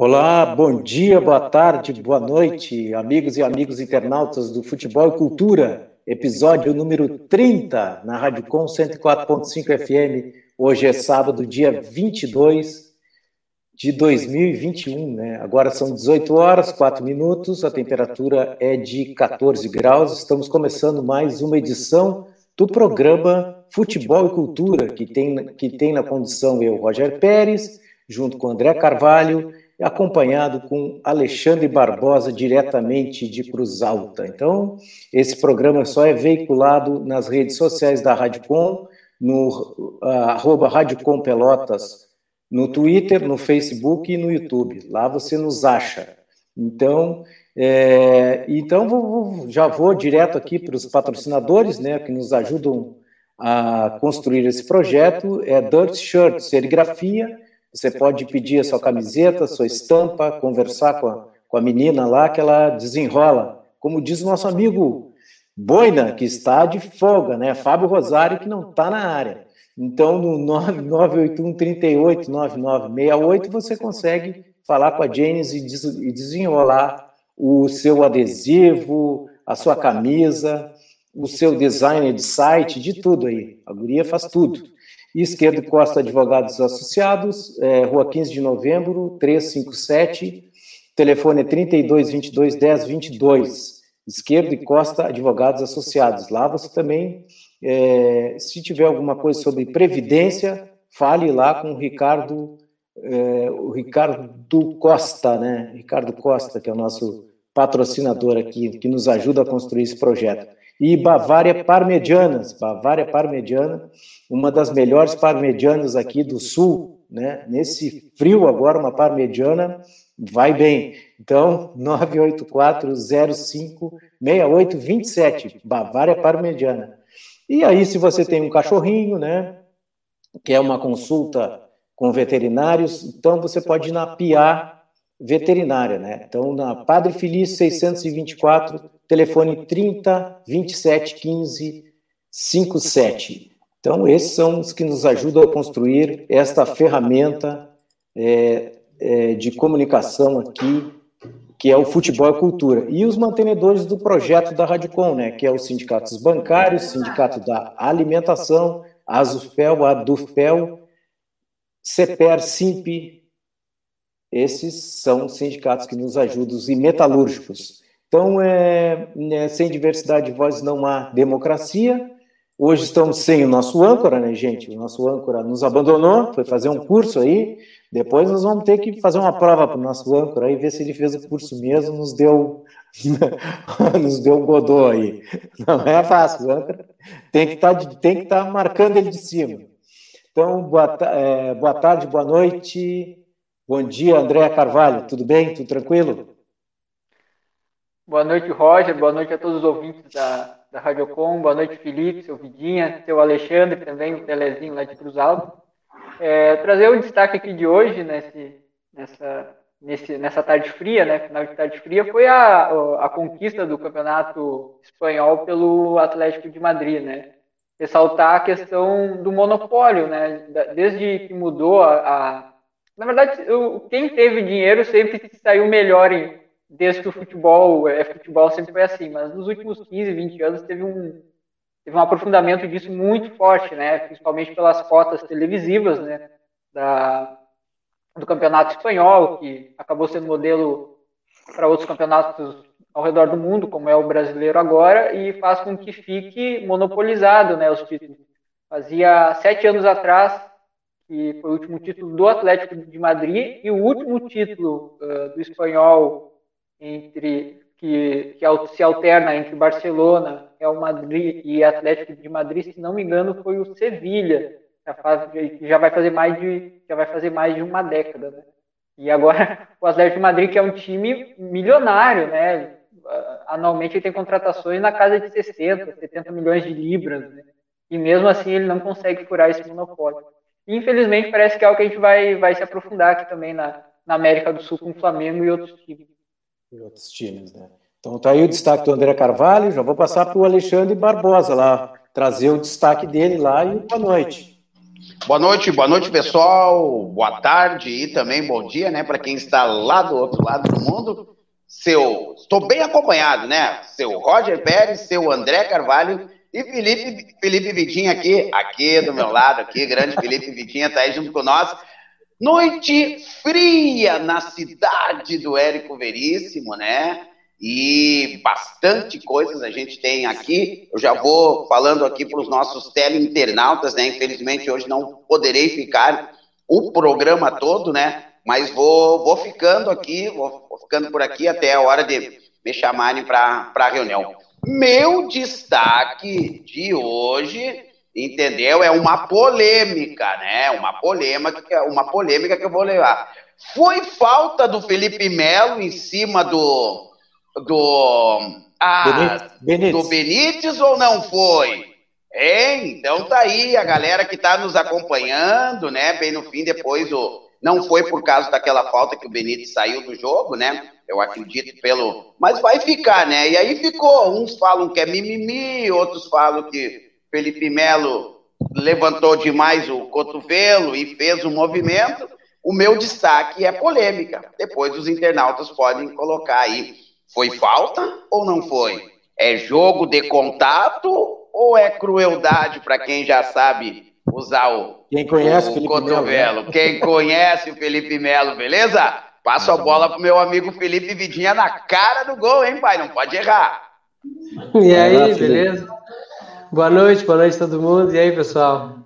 Olá, bom dia, boa tarde, boa noite, amigos e amigos internautas do Futebol e Cultura, episódio número 30 na Rádio Com 104.5 FM. Hoje é sábado, dia 22 de 2021, né? Agora são 18 horas, 4 minutos, a temperatura é de 14 graus. Estamos começando mais uma edição do programa Futebol e Cultura, que tem, que tem na condução eu, Roger Pérez, junto com André Carvalho acompanhado com Alexandre Barbosa, diretamente de Cruz Alta. Então, esse programa só é veiculado nas redes sociais da Rádio Com, no uh, Rádio Com Pelotas, no Twitter, no Facebook e no YouTube. Lá você nos acha. Então, é, então vou, já vou direto aqui para os patrocinadores, né, que nos ajudam a construir esse projeto. É Dirt Shirt, serigrafia, você pode pedir a sua camiseta, sua estampa, conversar com a, com a menina lá que ela desenrola. Como diz o nosso amigo Boina, que está de folga, né? Fábio Rosário, que não está na área. Então, no 981 38 9968, você consegue falar com a Janis e desenrolar o seu adesivo, a sua camisa, o seu design de site, de tudo aí. A guria faz tudo. Esquerdo Costa Advogados Associados, é, Rua 15 de Novembro, 357, telefone é 32 22 10 22. Esquerdo e Costa Advogados Associados. Lá você também, é, se tiver alguma coisa sobre previdência, fale lá com o Ricardo, é, o Ricardo Costa, né? Ricardo Costa, que é o nosso patrocinador aqui, que nos ajuda a construir esse projeto e Bavária Parmegianas, Bavária Parmegiana, uma das melhores parmegianas aqui do sul, né? Nesse frio agora, uma parmegiana vai bem. Então, 984056827, Bavária Parmegiana. E aí, se você tem um cachorrinho, né? Que é uma consulta com veterinários, então você pode ir na PIA veterinária, né? Então, na Padre Feliz 624, telefone 30 27 15 57. Então, esses são os que nos ajudam a construir esta ferramenta é, é, de comunicação aqui, que é o futebol e cultura. E os mantenedores do projeto da Radicom, né, que é os sindicatos bancários, sindicato da alimentação, ASUFEL, ADUFEL, CEPER, SIMP, esses são os sindicatos que nos ajudam, e metalúrgicos. Então, é, é, sem diversidade de vozes não há democracia. Hoje estamos sem o nosso âncora, né, gente? O nosso âncora nos abandonou, foi fazer um curso aí. Depois nós vamos ter que fazer uma prova para o nosso âncora aí, ver se ele fez o curso mesmo, nos deu, nos deu um godô aí. Não é fácil, o âncora tem que tá estar tá marcando ele de cima. Então, boa, é, boa tarde, boa noite, bom dia, André Carvalho, tudo bem? Tudo tranquilo? Boa noite, Roger. Boa noite a todos os ouvintes da, da Rádio Com. Boa noite, Felipe, seu Vidinha, seu Alexandre também, o Telezinho lá de Cruz Alto. É, trazer o destaque aqui de hoje, nesse, nessa, nesse, nessa tarde fria, né, final de tarde fria, foi a, a conquista do campeonato espanhol pelo Atlético de Madrid, né? Ressaltar a questão do monopólio, né? Desde que mudou a. a na verdade, quem teve dinheiro sempre saiu melhor em, desde que o futebol é futebol sempre foi assim, mas nos últimos 15, 20 anos teve um teve um aprofundamento disso muito forte, né, principalmente pelas cotas televisivas, né, da do campeonato espanhol, que acabou sendo modelo para outros campeonatos ao redor do mundo, como é o brasileiro agora, e faz com que fique monopolizado, né, os títulos. Fazia sete anos atrás que foi o último título do Atlético de Madrid e o último título uh, do espanhol entre que, que se alterna entre Barcelona, Real Madrid e Atlético de Madrid, se não me engano, foi o Sevilha, que já vai fazer mais de já vai fazer mais de uma década, né? E agora o Atlético de Madrid que é um time milionário, né? Anualmente ele tem contratações na casa de 60, 70 milhões de libras, né? E mesmo assim ele não consegue furar esse monopólio. infelizmente parece que é algo que a gente vai vai se aprofundar aqui também na, na América do Sul com o Flamengo e outros times outros times, né? Então está aí o destaque do André Carvalho, já vou passar para o Alexandre Barbosa lá, trazer o destaque dele lá e boa noite. Boa noite, boa noite, pessoal. Boa tarde e também bom dia, né, para quem está lá do outro lado do mundo. Seu, estou bem acompanhado, né? Seu Roger Pérez, seu André Carvalho e Felipe, Felipe Vitinha aqui, aqui do meu lado, aqui, grande Felipe Vitinha tá aí junto com nós. Noite fria na cidade do Érico Veríssimo, né? E bastante coisas a gente tem aqui. Eu já vou falando aqui para os nossos teleinternautas, né? Infelizmente hoje não poderei ficar o programa todo, né? Mas vou, vou ficando aqui, vou, vou ficando por aqui até a hora de me chamarem para a reunião. Meu destaque de hoje entendeu? É uma polêmica, né? Uma polêmica, uma polêmica que eu vou levar. Foi falta do Felipe Melo em cima do do ah, Benítez. do Benítez ou não foi? Hein? Então tá aí a galera que tá nos acompanhando, né? Bem no fim depois o não foi por causa daquela falta que o Benítez saiu do jogo, né? Eu acredito pelo, mas vai ficar, né? E aí ficou, uns falam que é mimimi, outros falam que Felipe Melo levantou demais o cotovelo e fez o um movimento. O meu destaque é polêmica. Depois os internautas podem colocar aí. Foi falta ou não foi? É jogo de contato ou é crueldade para quem já sabe usar o, quem conhece o, o cotovelo? Melo, né? Quem conhece o Felipe Melo, beleza? Passo a bola pro meu amigo Felipe Vidinha na cara do gol, hein, pai? Não pode errar. E aí, beleza? Boa noite, boa noite a todo mundo. E aí, pessoal?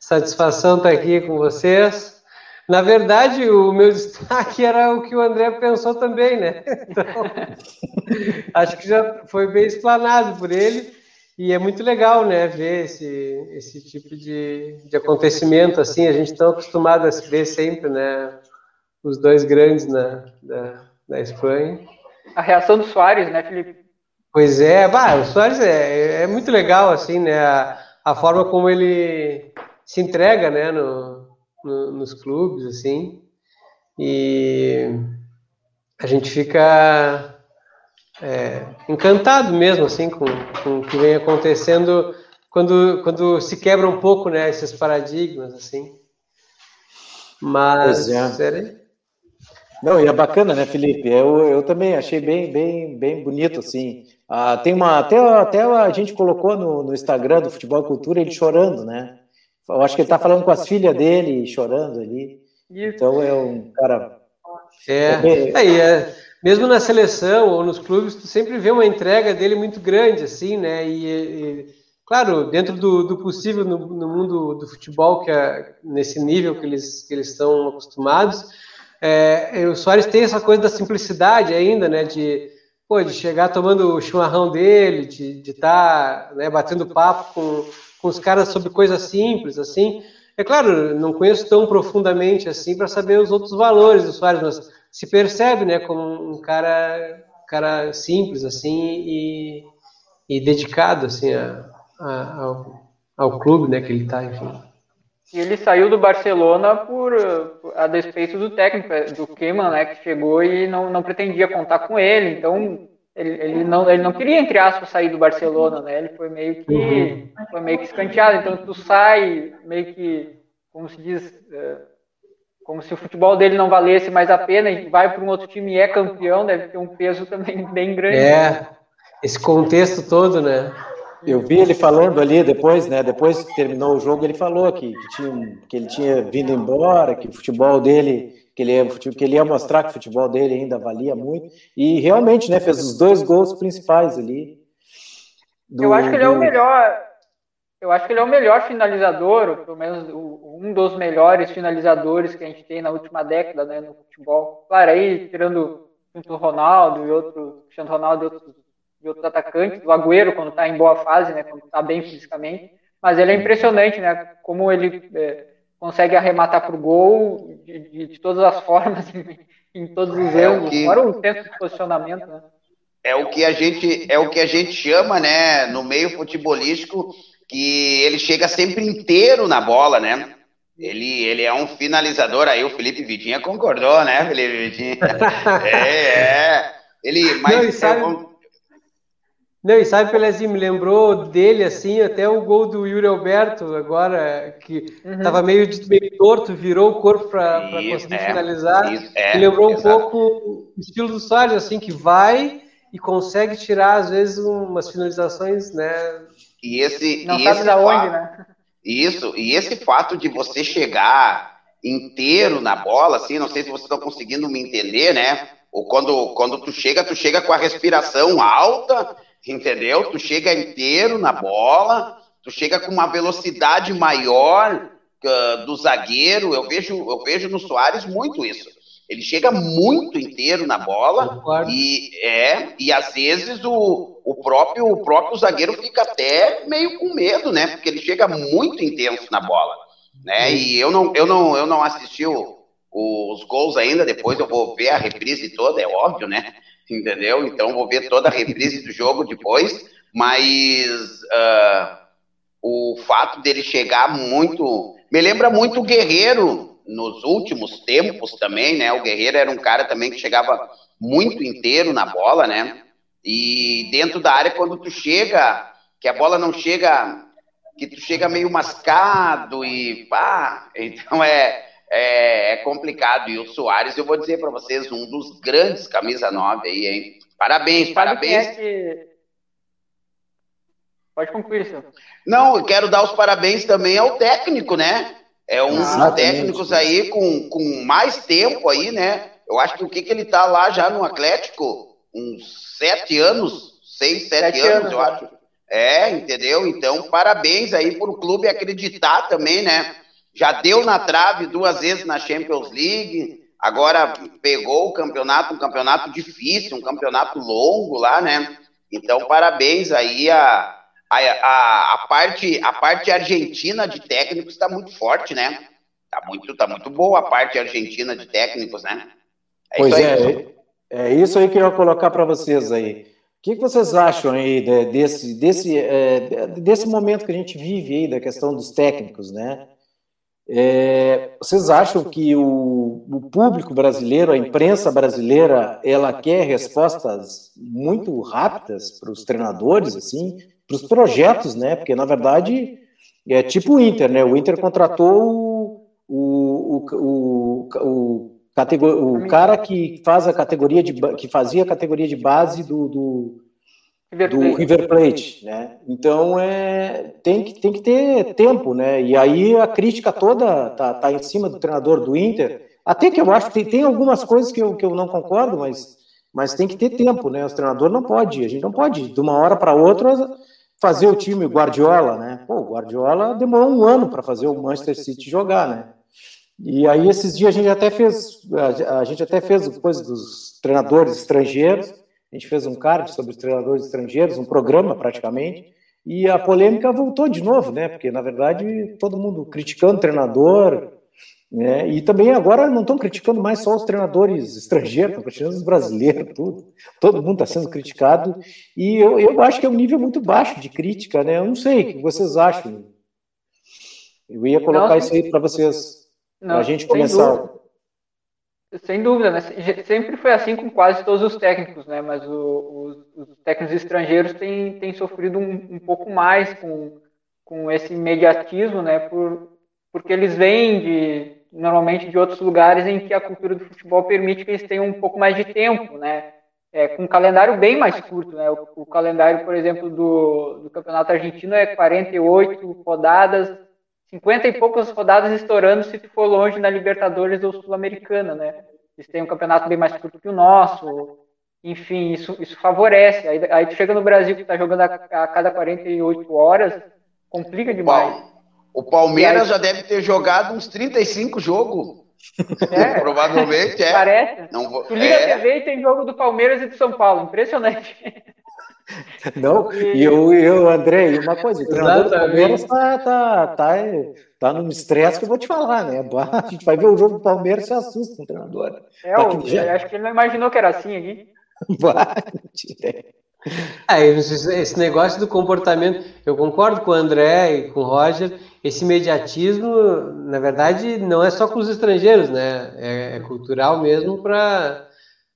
Satisfação estar aqui com vocês. Na verdade, o meu destaque era o que o André pensou também, né? Então, acho que já foi bem explanado por ele. E é muito legal, né, ver esse, esse tipo de, de acontecimento assim. A gente está acostumado a ver sempre, né, os dois grandes na, da, da Espanha. A reação do Soares, né, Felipe? Pois é, bah, o Soares é, é muito legal, assim, né? A, a forma como ele se entrega, né, no, no, nos clubes, assim. E a gente fica é, encantado mesmo, assim, com, com o que vem acontecendo quando, quando se quebra um pouco, né, esses paradigmas, assim. Mas, pois é. Não, e é bacana, né, Felipe? Eu, eu também achei bem, bem, bem bonito, assim. Ah, tem uma, até, até a gente colocou no, no Instagram do Futebol Cultura ele chorando, né? Eu acho que ele está falando com as filhas dele, chorando ali. Então é um cara. É, é, é, mesmo na seleção ou nos clubes, tu sempre vê uma entrega dele muito grande, assim, né? E, e claro, dentro do, do possível no, no, mundo do futebol, que é nesse nível que eles, que eles estão acostumados é, o Soares tem essa coisa da simplicidade ainda, né? De, pô, de chegar tomando o chimarrão dele, de estar tá, né, batendo papo com, com os caras sobre coisas simples, assim. É claro, não conheço tão profundamente assim para saber os outros valores do Soares, mas se percebe, né, como um cara, cara simples, assim, e, e dedicado, assim, a, a, ao, ao clube, né, que ele está, enfim. E ele saiu do Barcelona por, a despeito do técnico, do Keman, né, que chegou e não, não pretendia contar com ele. Então, ele, ele, não, ele não queria, entre aspas, sair do Barcelona, né? Ele foi meio que, uhum. foi meio que escanteado. Então, tu sai meio que, como se diz, é, como se o futebol dele não valesse mais a pena e vai para um outro time e é campeão, deve ter um peso também bem grande. É, esse contexto todo, né? Eu vi ele falando ali depois, né? Depois que terminou o jogo, ele falou que, que, tinha, que ele tinha vindo embora, que o futebol dele, que ele, ia, que ele ia mostrar que o futebol dele ainda valia muito. E realmente, né? Fez os dois gols principais ali. Do, eu acho que ele é o melhor. Eu acho que ele é o melhor finalizador, ou pelo menos um dos melhores finalizadores que a gente tem na última década né, no futebol. Claro, aí tirando o Ronaldo e outro, Cristiano Ronaldo e outros de outros atacantes, do Agüero quando está em boa fase, né, quando está bem fisicamente. Mas ele é impressionante, né, como ele é, consegue arrematar para o gol de, de, de, todas as formas, em, em todos os é ângulos, que... fora o tempo de posicionamento, né. É o que a gente é o que a gente chama, né, no meio futebolístico, que ele chega sempre inteiro na bola, né? Ele, ele é um finalizador, aí o Felipe Vidinha concordou, né, Felipe Vidinha? é, é. Ele, mas Não, sabe... Não, e sabe, Pelezinho, me lembrou dele, assim, até o gol do Yuri Alberto, agora, que estava uhum. meio, meio torto, virou o corpo para conseguir é, finalizar. Isso, é, me lembrou um pouco o estilo do Soares, assim, que vai e consegue tirar, às vezes, umas finalizações, né? E esse. Não e sabe esse da onde, né? Isso, e esse fato de você chegar inteiro na bola, assim, não sei se vocês estão conseguindo me entender, né? Ou quando, quando tu chega, tu chega com a respiração alta, entendeu? Tu chega inteiro na bola, tu chega com uma velocidade maior uh, do zagueiro. Eu vejo, eu vejo no Soares muito isso. Ele chega muito inteiro na bola e é e às vezes o, o próprio o próprio zagueiro fica até meio com medo, né? Porque ele chega muito intenso na bola, né? E eu não eu não eu não assisti o, os gols ainda. Depois eu vou ver a reprise toda, é óbvio, né? Entendeu? Então vou ver toda a reprise do jogo depois. Mas uh, o fato dele chegar muito me lembra muito o Guerreiro nos últimos tempos também, né? O Guerreiro era um cara também que chegava muito inteiro na bola, né? E dentro da área, quando tu chega, que a bola não chega, que tu chega meio mascado e pá, então é, é, é complicado. E o Soares, eu vou dizer para vocês, um dos grandes camisa 9 aí, hein? Parabéns, Sabe parabéns. É que... Pode concluir, senhor. Não, eu quero dar os parabéns também ao técnico, né? É um dos técnicos aí com, com mais tempo aí, né? Eu acho que o que, que ele tá lá já no Atlético? Uns sete anos, seis, sete, sete anos, anos, eu acho. É, entendeu? Então, parabéns aí para o clube acreditar também, né? Já deu na trave duas vezes na Champions League, agora pegou o campeonato, um campeonato difícil, um campeonato longo lá, né? Então, parabéns aí a, a, a, a, parte, a parte argentina de técnicos está muito forte, né? Está muito, tá muito boa a parte argentina de técnicos, né? É pois é, é isso aí que eu ia colocar para vocês aí. O que, vocês acham aí desse, desse, é, desse momento que a gente vive aí, da questão dos técnicos, né? É, vocês acham que o, o, público brasileiro, a imprensa brasileira, ela quer respostas muito rápidas para os treinadores, assim? para os projetos, né? Porque na verdade é tipo o Inter, né? O Inter contratou o, o, o, o, o, cara que faz a categoria de que fazia a categoria de base do, do do River Plate, né? Então é tem que tem que ter tempo, né? E aí a crítica toda tá, tá em cima do treinador do Inter. Até que eu acho que tem, tem algumas coisas que eu, que eu não concordo, mas mas tem que ter tempo, né? O treinador não pode, a gente não pode de uma hora para outra fazer o time Guardiola, né? Pô, o Guardiola demorou um ano para fazer o Manchester City jogar, né? E aí esses dias a gente até fez, a gente até fez coisa dos treinadores estrangeiros. A gente fez um card sobre os treinadores estrangeiros, um programa praticamente. E a polêmica voltou de novo, né? Porque na verdade todo mundo criticando o treinador, né? E também agora não estão criticando mais só os treinadores estrangeiros, estão criticando os brasileiros, tudo. Todo mundo está sendo criticado. E eu, eu acho que é um nível muito baixo de crítica, né? Eu não sei o que vocês acham. Eu ia colocar isso aí para vocês, para a gente começar. Sem dúvida, né? Sempre foi assim com quase todos os técnicos, né? Mas o, os, os, técnicos estrangeiros têm, têm sofrido um, um pouco mais com, com esse imediatismo, né? Por, porque eles vêm de, normalmente de outros lugares em que a cultura do futebol permite que eles tenham um pouco mais de tempo, né? É, com um calendário bem mais curto, né? O, o calendário, por exemplo, do, do, Campeonato Argentino é 48 rodadas, 50 e poucas rodadas estourando se tu for longe na Libertadores ou Sul-Americana, né? Eles têm um campeonato bem mais curto que o nosso, enfim, isso, isso favorece. Aí, aí tu chega no Brasil que está jogando a, a cada 48 horas, complica demais. O Palmeiras aí, já deve ter jogado uns 35 jogos. É, Provavelmente é. Parece. Não, tu liga é. a TV e tem jogo do Palmeiras e do São Paulo. Impressionante. Não, e eu, eu André, uma coisa, o treinador do Palmeiras tá, tá, tá, tá num estresse que eu vou te falar, né? A gente vai ver o jogo do Palmeiras e se assusta com o treinador. É, tá eu, já... acho que ele não imaginou que era assim aqui. é, esse negócio do comportamento, eu concordo com o André e com o Roger, esse mediatismo, na verdade, não é só com os estrangeiros, né? É, é cultural mesmo para.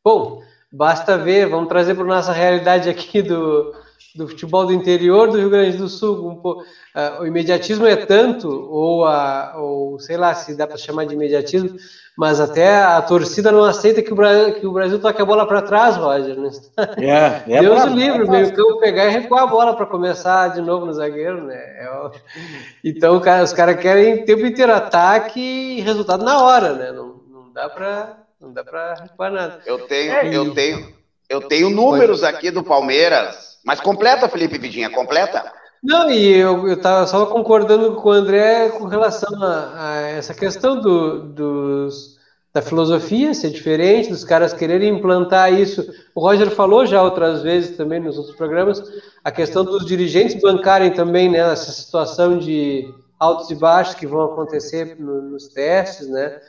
Bom, basta ver, vamos trazer para nossa realidade aqui do, do futebol do interior do Rio Grande do Sul. Um uh, o imediatismo é tanto, ou, a, ou sei lá se dá para chamar de imediatismo, mas até a torcida não aceita que o Brasil, que o Brasil toque a bola para trás, Roger. Né? É, é Deus o livre, o meio campo pegar e recuar a bola para começar de novo no zagueiro, né? É o... Então cara, os caras querem tempo inteiro ataque e resultado na hora, né? Não, não dá para não dá para recuar nada. Eu tenho, é, eu tenho, eu tenho números aqui do Palmeiras. Mas completa, Felipe Vidinha, completa. Não, e eu estava só concordando com o André com relação a, a essa questão do, dos, da filosofia ser diferente, dos caras quererem implantar isso. O Roger falou já outras vezes também nos outros programas, a questão dos dirigentes bancarem também né, essa situação de altos e baixos que vão acontecer no, nos testes, né?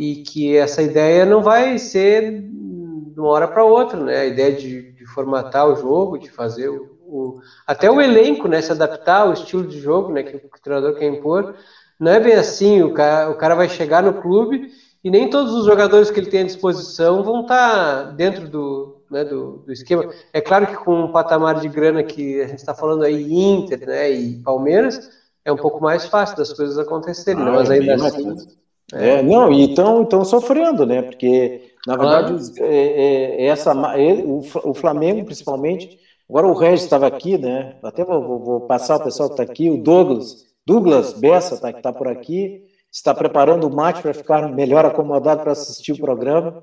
E que essa ideia não vai ser de uma hora para outra, né? A ideia de, de formatar o jogo, de fazer o, o, até o elenco, né, se adaptar ao estilo de jogo, né, que o, treinador quer impor. Não é bem assim, o cara, o cara vai chegar no clube e nem todos os jogadores que ele tem à disposição vão estar tá dentro do, né, do, do, esquema. É claro que com um patamar de grana que a gente está falando aí, Inter né, e Palmeiras, é um pouco mais fácil das coisas acontecerem, né, ah, mas ainda assim... É. é, não, e estão sofrendo, né? Porque, na verdade, claro. é, é, essa, é, o, o Flamengo, principalmente, Agora o Regis estava aqui, né? Até vou, vou, passar o pessoal que está aqui, o Douglas, Douglas Bessa tá, que está por aqui, está preparando o mate para ficar melhor acomodado para assistir o programa,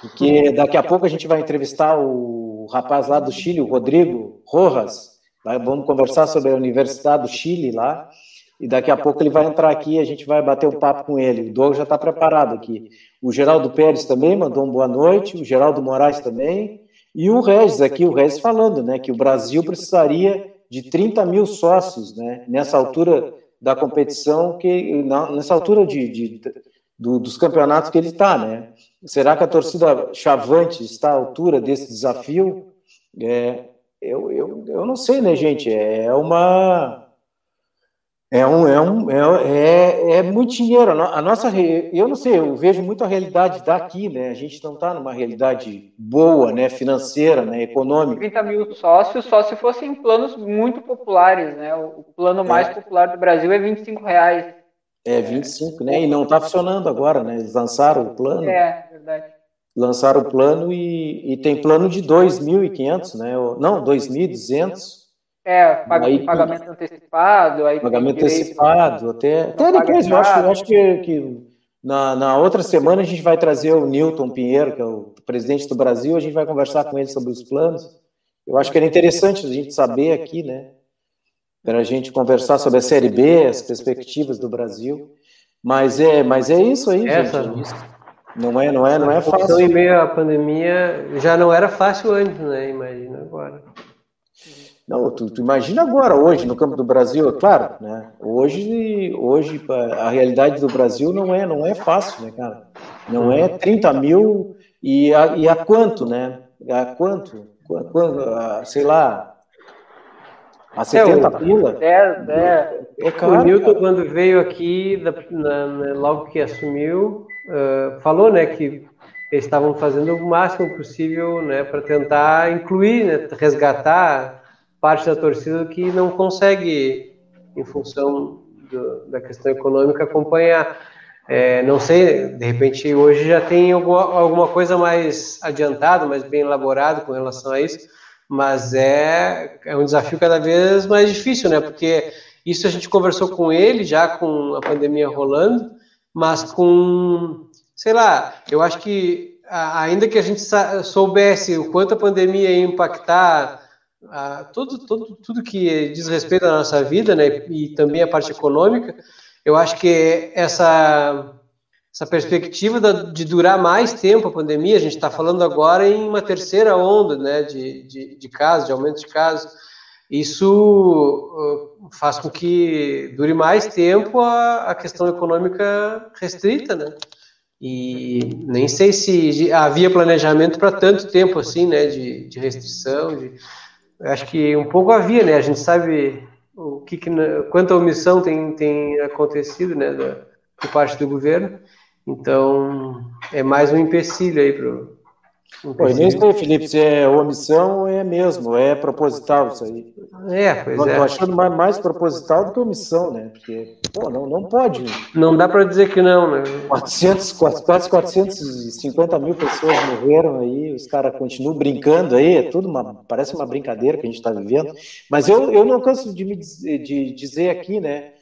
porque daqui a pouco a gente vai entrevistar o rapaz lá do Chile, o Rodrigo Rojas, vamos conversar sobre a Universidade do Chile lá, e daqui a pouco ele vai entrar aqui e a gente vai bater um papo com ele. O Douglas já está preparado aqui. O Geraldo Pérez também mandou uma boa noite, o Geraldo Moraes também, e o Regis aqui, o Regis falando, né, que o Brasil precisaria de 30 mil sócios, né, nessa altura da competição, que nessa altura de, de do, dos campeonatos que ele está, né? Será que a torcida Chavante está à altura desse desafio? É, eu, eu, eu não sei, né, gente? É uma é, um, é, um, é, é, é muito dinheiro. A nossa, eu não sei, eu vejo muito a realidade daqui, né? A gente não está numa realidade boa, né? Financeira, né? Econômica. 30 mil sócios só se fossem planos muito populares, né? O plano mais é. popular do Brasil é 25 reais. É, 25, né? E não está funcionando agora, né? Eles lançaram o plano. É, verdade. Lançaram o plano e, e tem plano de 2.500, né? Não, 2.200 é, pag aí, pagamento antecipado. Aí pagamento antecipado, até, até depois, eu acho, eu acho que, que na, na outra semana a gente vai trazer o Newton Pinheiro, que é o presidente do Brasil, a gente vai conversar com ele sobre os planos. Eu acho que era interessante a gente saber aqui, né? Para a gente conversar sobre a Série B, as perspectivas do Brasil. Mas é, mas é isso aí, Essa, gente. Não é, não é, não é fácil. em meio à pandemia já não era fácil antes, né? Imagina agora. Não, tu, tu, imagina agora, hoje, no campo do Brasil, é claro, né? Hoje, hoje a realidade do Brasil não é, não é fácil, né, cara? Não é 30 mil e a, e a quanto, né? A quanto? quanto a, sei lá, a 70 é, pila? É, é. é caro, o Newton, quando veio aqui, na, na, logo que assumiu, uh, falou, né, que eles estavam fazendo o máximo possível, né, para tentar incluir, né, resgatar parte da torcida que não consegue, em função do, da questão econômica, acompanhar. É, não sei, de repente hoje já tem alguma, alguma coisa mais adiantada, mais bem elaborado com relação a isso, mas é, é um desafio cada vez mais difícil, né? Porque isso a gente conversou com ele já com a pandemia rolando, mas com, sei lá, eu acho que ainda que a gente soubesse o quanto a pandemia ia impactar a, tudo, tudo, tudo que diz respeito à nossa vida, né, e também a parte econômica, eu acho que essa, essa perspectiva de durar mais tempo a pandemia, a gente está falando agora em uma terceira onda né, de, de, de casos, de aumento de casos, isso uh, faz com que dure mais tempo a, a questão econômica restrita, né? E nem sei se havia planejamento para tanto tempo assim, né, de, de restrição, de, acho que um pouco havia, né? A gente sabe o que, que quanta omissão tem, tem acontecido, né, da, por parte do governo. Então, é mais um empecilho aí pro Pois nem sei, Felipe, se é omissão é mesmo, é proposital isso aí. É, pois eu, é. Achando mais, mais proposital do que omissão, né? Porque, pô, não, não pode. Não dá para dizer que não, né? 400, quase 450 mil pessoas morreram aí, os caras continuam brincando aí, é tudo uma, parece uma brincadeira que a gente está vivendo. Mas eu, eu não canso de me de dizer aqui, né?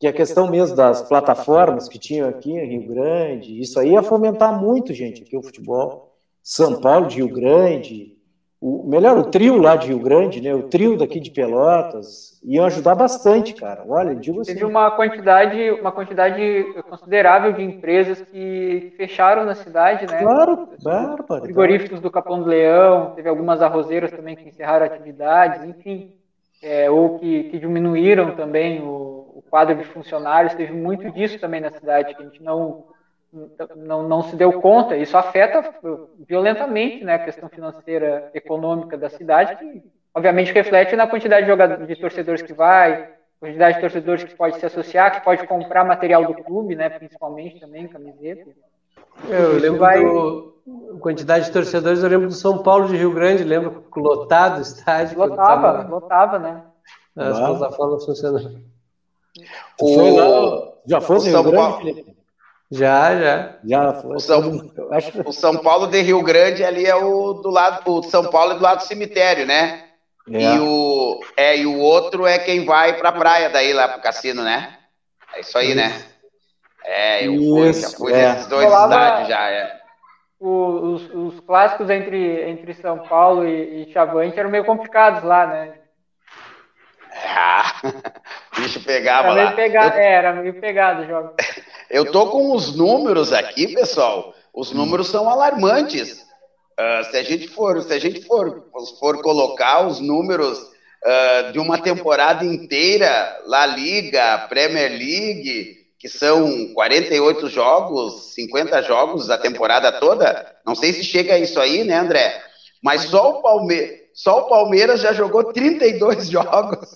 que a questão mesmo das plataformas que tinham aqui em Rio Grande, isso aí ia fomentar muito, gente, aqui o futebol. São Paulo de Rio Grande, o melhor, o trio lá de Rio Grande, né? O trio daqui de Pelotas, iam ajudar bastante, cara. Olha, digo assim. Teve uma quantidade, uma quantidade considerável de empresas que fecharam na cidade, né? Claro, bárbaro. Frigoríficos do Capão do Leão, teve algumas arrozeiras também que encerraram atividades, enfim. É, ou que, que, diminuíram também o, o quadro de funcionários, teve muito disso também na cidade, que a gente não não, não se deu conta. Isso afeta violentamente né, a questão financeira, econômica da cidade, que obviamente reflete na quantidade de, jogadores, de torcedores que vai, quantidade de torcedores que pode se associar, que pode comprar material do clube, né, principalmente também, camiseta. Eu lembro vai... do quantidade de torcedores, eu lembro do São Paulo de Rio Grande, lembro lotado o estádio. Lotava, tava... lotava, né? As plataformas funcionando. O... Já foi o Rio Grande, Paulo... Já, já. Já foi. O São, o São Paulo de Rio Grande ali é o do lado, o São Paulo é do lado do cemitério, né? É. E o é e o outro é quem vai para a praia daí lá pro cassino, né? É isso aí, né? É, eu fui, já fui é. nesses dois Rolava estádios já, é. Os, os, clássicos entre, entre São Paulo e, e Chavante eram meio complicados lá, né? Ah, o bicho pegava era lá. Eu... É, era meio pegado o jogo. Eu tô com os números aqui, pessoal. Os números são alarmantes. Uh, se a gente for, se a gente for, for colocar os números uh, de uma temporada inteira, La Liga, Premier League, que são 48 jogos, 50 jogos da temporada toda, não sei se chega a isso aí, né, André? Mas só o Palmeiras, só o Palmeiras já jogou 32 jogos.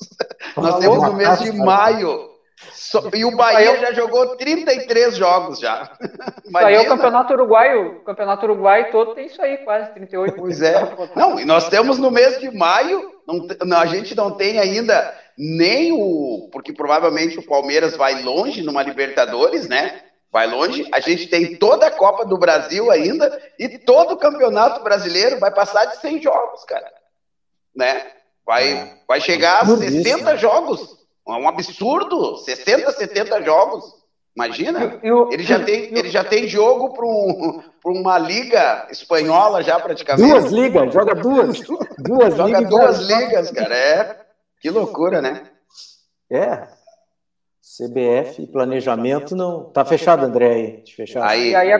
Nós temos no mês de maio. So, e o Bahia já jogou 33 jogos já. Isso aí é o campeonato uruguaio. O campeonato uruguaio todo tem isso aí, quase 38. Pois é. Não, e nós temos no mês de maio, não, a gente não tem ainda nem o. Porque provavelmente o Palmeiras vai longe numa Libertadores, né? Vai longe. A gente tem toda a Copa do Brasil ainda e todo o Campeonato Brasileiro vai passar de 100 jogos, cara. Né? Vai, é. vai chegar a 60 né? jogos. É um absurdo, 60, 70 jogos. Imagina? Eu, eu, ele, já tem, eu, ele já tem jogo para um, uma liga espanhola já praticamente. Duas ligas, joga duas. duas joga ligas, duas ligas, cara. É. Que loucura, né? É. CBF, planejamento não. Tá fechado, André, aí. Fechado. aí e aí a,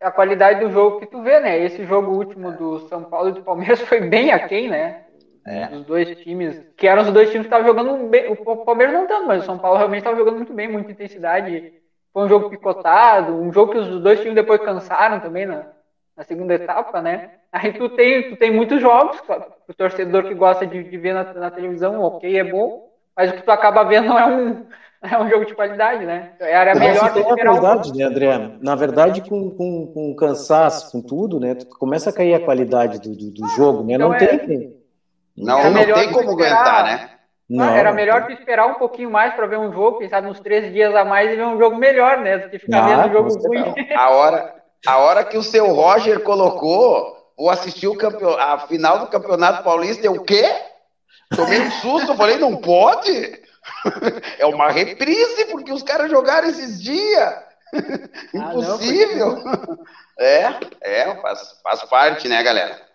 a, qualidade do jogo que tu vê, né? Esse jogo último do São Paulo e do Palmeiras foi bem aquém, né? É. Os dois times, que eram os dois times que estavam jogando bem. O Palmeiras não tanto, mas o São Paulo realmente estava jogando muito bem, muita intensidade. Foi um jogo picotado, um jogo que os dois times depois cansaram também na, na segunda etapa, né? Aí tu tem, tu tem muitos jogos, o torcedor que gosta de, de ver na, na, televisão, ok, é bom, mas o que tu acaba vendo não é um, é um jogo de qualidade, né? Era melhor ter qualidade, um... né, André? Na verdade, com, com, com cansaço, com tudo, né? Tu começa a cair a qualidade do, do, do jogo, né? Então não é... não, não tem como aguentar, né? Não, era melhor tu esperar um pouquinho mais para ver um jogo, pensar uns três dias a mais e ver um jogo melhor, né? Do que ficar ah, vendo um jogo ruim. A hora, a hora que o seu Roger colocou, vou assistir o campeon... a final do Campeonato Paulista, eu o quê? Tomei um susto, falei, não pode? É uma reprise, porque os caras jogaram esses dias. Impossível. Ah, não, é, é, faz, faz parte, né, galera?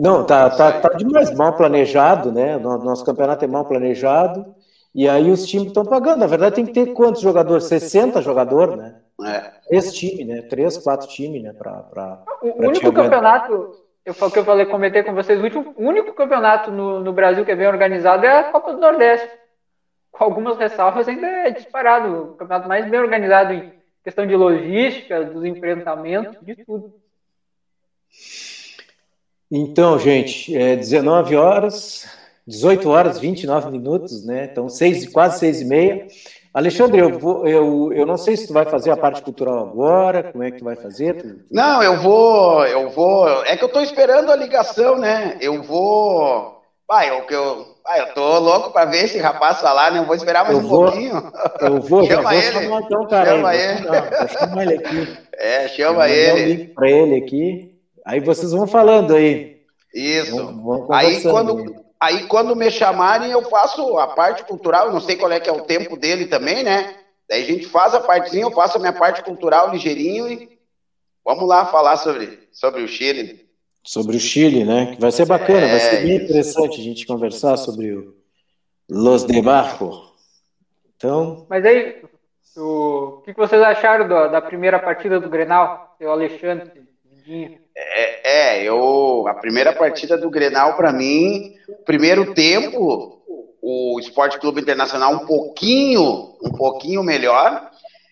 Não, tá, tá, tá demais mal planejado, né? Nosso campeonato é mal planejado. E aí os times estão pagando. Na verdade, tem que ter quantos jogadores? 60 jogadores, né? É. Três times, né? Três, quatro times, né? Pra, pra, o pra único campeonato, eu que eu falei, comentei com vocês, o último, único campeonato no, no Brasil que é bem organizado é a Copa do Nordeste. Com algumas ressalvas, ainda é disparado. O campeonato mais bem organizado em questão de logística, dos enfrentamentos, de tudo. Então, gente, é 19 horas, 18 horas, 29 minutos, né? Então, seis, quase seis e meia. Alexandre, eu, vou, eu, eu não sei se tu vai fazer a parte cultural agora, como é que tu vai fazer? Não, eu vou, eu vou. É que eu estou esperando a ligação, né? Eu vou. Vai, eu, eu, vai, eu tô louco para ver esse rapaz falar, né? Eu vou esperar mais eu um vou, pouquinho. Eu vou, chama ele. Chamar, então, cara, chama aí, ele. Vou chamar ele aqui. É, chama ele. Um para ele aqui. Aí vocês vão falando aí. Isso. Vamos, vamos aí quando Aí, quando me chamarem, eu faço a parte cultural, não sei qual é que é o tempo dele também, né? Daí a gente faz a partezinha, eu faço a minha parte cultural ligeirinho e vamos lá falar sobre, sobre o Chile. Sobre o Chile, né? Que vai ser bacana, é, vai ser bem interessante a gente conversar sobre o Los de Barco. Então. Mas aí, o, que vocês acharam da, da primeira partida do Grenal? O Alexandre? É, é, eu a primeira partida do Grenal para mim, primeiro tempo, o Esporte Clube Internacional um pouquinho, um pouquinho melhor.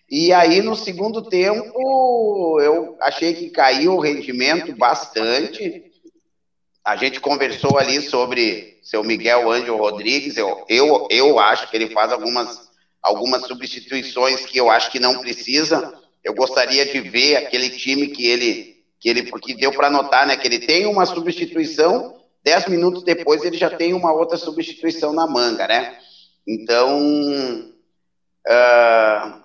E aí no segundo tempo eu achei que caiu o rendimento bastante. A gente conversou ali sobre seu Miguel Ângelo Rodrigues. Eu, eu, eu acho que ele faz algumas, algumas substituições que eu acho que não precisa. Eu gostaria de ver aquele time que ele que ele porque deu para notar, né, que ele tem uma substituição, dez minutos depois ele já tem uma outra substituição na manga, né? Então, uh,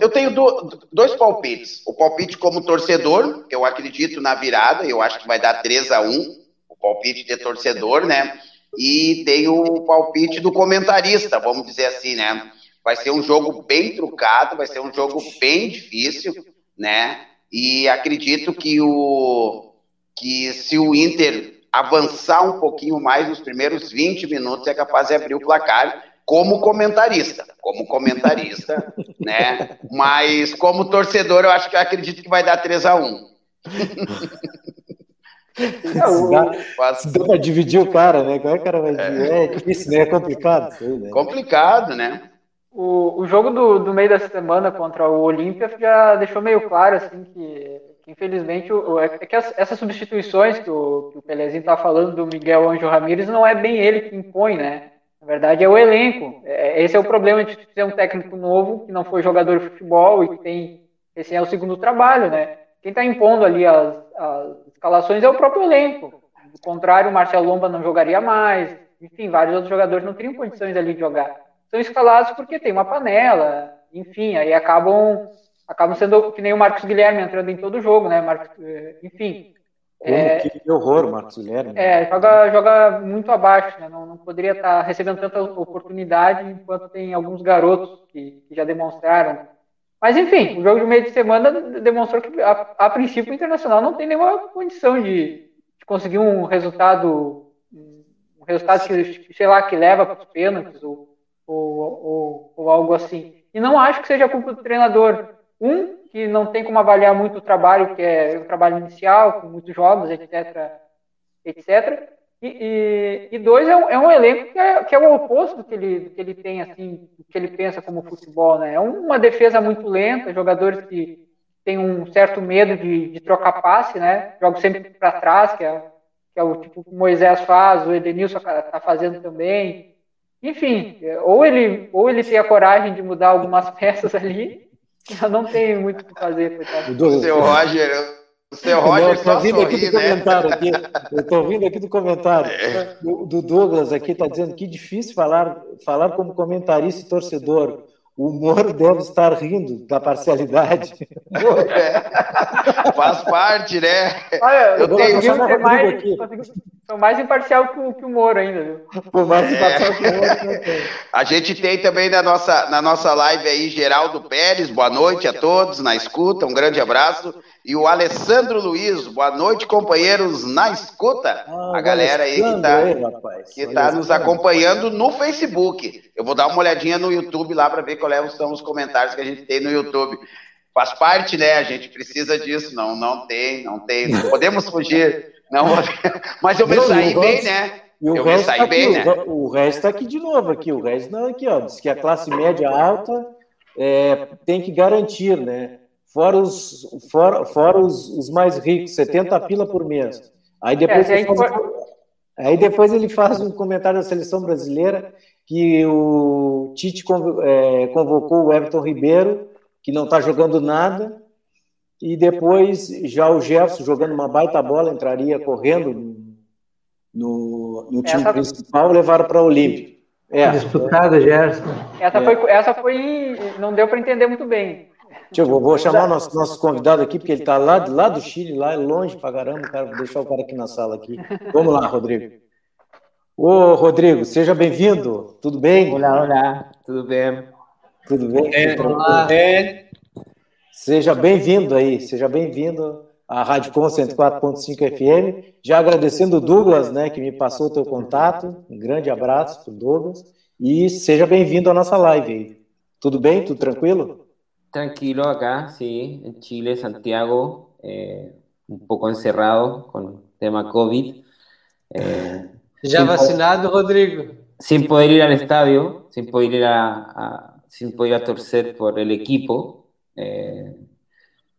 eu, tenho do, dois palpites. O palpite como torcedor, eu acredito na virada, eu acho que vai dar 3 a 1 o palpite de torcedor, né? E tem o palpite do comentarista, vamos dizer assim, né? Vai ser um jogo bem trucado, vai ser um jogo bem difícil, né? E acredito que, o, que se o Inter avançar um pouquinho mais nos primeiros 20 minutos, é capaz de abrir o placar como comentarista, como comentarista, né? Mas como torcedor, eu acho que eu acredito que vai dar 3 a 1 é, dá para dividir o cara, né? Como é que o cara vai dividir? É, é difícil, né? É complicado. Aí, né? Complicado, né? O, o jogo do, do meio da semana contra o Olímpia já deixou meio claro assim que, que infelizmente o, é, é que as, essas substituições que o, que o Pelezinho está falando do Miguel Anjo Ramírez não é bem ele que impõe, né? Na verdade é o elenco. É, esse é o problema de ter um técnico novo que não foi jogador de futebol e que tem esse é o segundo trabalho, né? Quem está impondo ali as, as escalações é o próprio elenco. Do contrário, o Marcelo Lomba não jogaria mais. Enfim, vários outros jogadores não teriam condições ali de jogar são escalados porque tem uma panela, enfim, aí acabam acabam sendo que nem o Marcos Guilherme entrando em todo jogo, né? Marcos, eh, enfim. Como é, que horror, Marcos Guilherme. É, joga, joga muito abaixo, né? Não, não poderia estar recebendo tanta oportunidade enquanto tem alguns garotos que, que já demonstraram. Mas, enfim, o jogo de meio de semana demonstrou que, a, a princípio, o Internacional não tem nenhuma condição de, de conseguir um resultado, um resultado que, sei lá, que leva para os pênaltis ou ou, ou, ou algo assim. E não acho que seja culpa do treinador. Um, que não tem como avaliar muito o trabalho, que é o trabalho inicial, com muitos jogos, etc. etc. E, e, e dois, é um, é um elenco que é, que é, o oposto do que, ele, do que ele tem, assim, do que ele pensa como futebol. Né? É uma defesa muito lenta, jogadores que têm um certo medo de, de trocar passe, né? jogam sempre para trás, que é, que é o tipo que o Moisés faz, o Edenilson está fazendo também. Enfim, ou ele, ou ele tem a coragem de mudar algumas peças ali, já não tem muito o que fazer, coitado. O seu Roger, o seu Roger eu só vindo aqui do né? comentário aqui, eu estou vindo aqui do comentário é. do, do Douglas aqui está dizendo que difícil falar falar como comentarista e torcedor. O Moro deve estar rindo da parcialidade. É. Faz parte, né? Olha, eu tenho ser mais, sou mais imparcial que o, que o Moro ainda, viu? Por mais é. imparcial que o Moro. A gente tem também na nossa, na nossa live aí Geraldo Pérez, boa noite a todos na escuta, um grande abraço. E o Alessandro Luiz, boa noite, companheiros na escuta. Ah, a galera aí que está que tá nos acompanhando no Facebook. Eu vou dar uma olhadinha no YouTube lá para ver quais são os comentários que a gente tem no YouTube. Faz parte, né? A gente precisa disso. Não, não tem, não tem. Não podemos fugir. Não, mas eu me saí bem, né? eu me saí tá bem, aqui, né? O, resto está aqui de novo aqui. O resto não aqui, ó. Diz que a classe média alta é, tem que garantir, né? Fora os, fora, fora os, os mais ricos, 70 pila por mês. Aí depois, é, ele faz, aí depois ele faz um comentário da seleção brasileira que o Tite é, convocou o Everton Ribeiro, que não está jogando nada, e depois já o Jefferson jogando uma baita bola entraria correndo no, no time essa... principal, levaram para o Olímpico. É, Disputada, Gerson. Essa, é. foi, essa foi. Não deu para entender muito bem. Deixa eu, vou, vou chamar o nosso, nosso convidado aqui, porque ele está lá, lá do Chile, lá longe para caramba. Cara, vou deixar o cara aqui na sala aqui. Vamos lá, Rodrigo. Ô, Rodrigo, seja bem-vindo. Tudo bem? Olá, olá. Tudo bem? Tudo bem? É, olá. É. Seja bem-vindo aí, seja bem-vindo à Rádio Com 104.5 FM. Já agradecendo o Douglas, né, que me passou o teu contato. Um grande abraço para o Douglas. E seja bem-vindo à nossa live aí. Tudo bem? Tudo tranquilo? Tranquilo acá, sí, en Chile, Santiago, eh, un poco encerrado con el tema COVID. Eh, ¿Ya vacinado, Rodrigo? Sin poder ir al estadio, sin poder ir a, a sin poder ir a torcer por el equipo. Eh,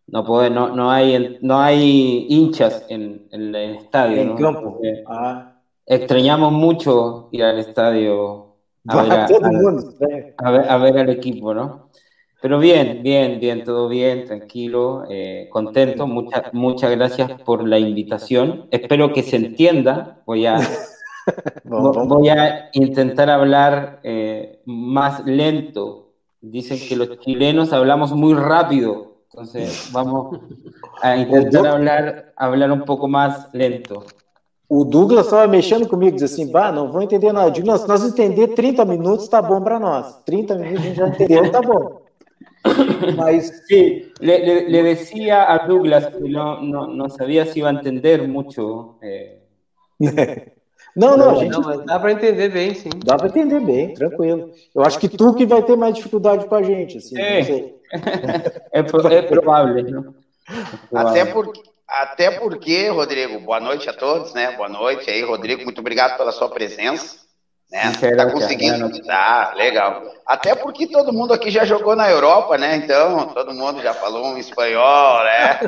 no, puede, no, no, hay, no hay hinchas en, en el estadio. En ¿no? ah. Extrañamos mucho ir al estadio a ver, a, a, ver, a ver al equipo, ¿no? Pero bien, bien, bien, todo bien, tranquilo, eh, contento. Muchas, muchas gracias por la invitación. Espero que se entienda. Voy a, voy a intentar hablar eh, más lento dicen que los chilenos hablamos muy rápido, entonces vamos a intentar hablar, hablar um pouco mais lento. O Douglas estava mexendo comigo, disse assim, bah, não vou entender nada. Eu digo, não, se nós entender 30 minutos, tá bom para nós. 30 minutos a gente já entendeu, tá bom. Mas... Sí, le, le, le, decía a Douglas que no, no, no sabía si iba a entender mucho. Eh. Não, não, a gente... não dá para entender bem, sim. Dá para entender bem, tranquilo. Eu acho que tu que vai ter mais dificuldade com a gente, assim. É, é, é provável. Né? Até porque, até porque, Rodrigo, boa noite a todos, né? Boa noite aí, Rodrigo. Muito obrigado pela sua presença. Né? Tá conseguindo. Tá, legal. Até porque todo mundo aqui já jogou na Europa, né? Então, todo mundo já falou um espanhol, né?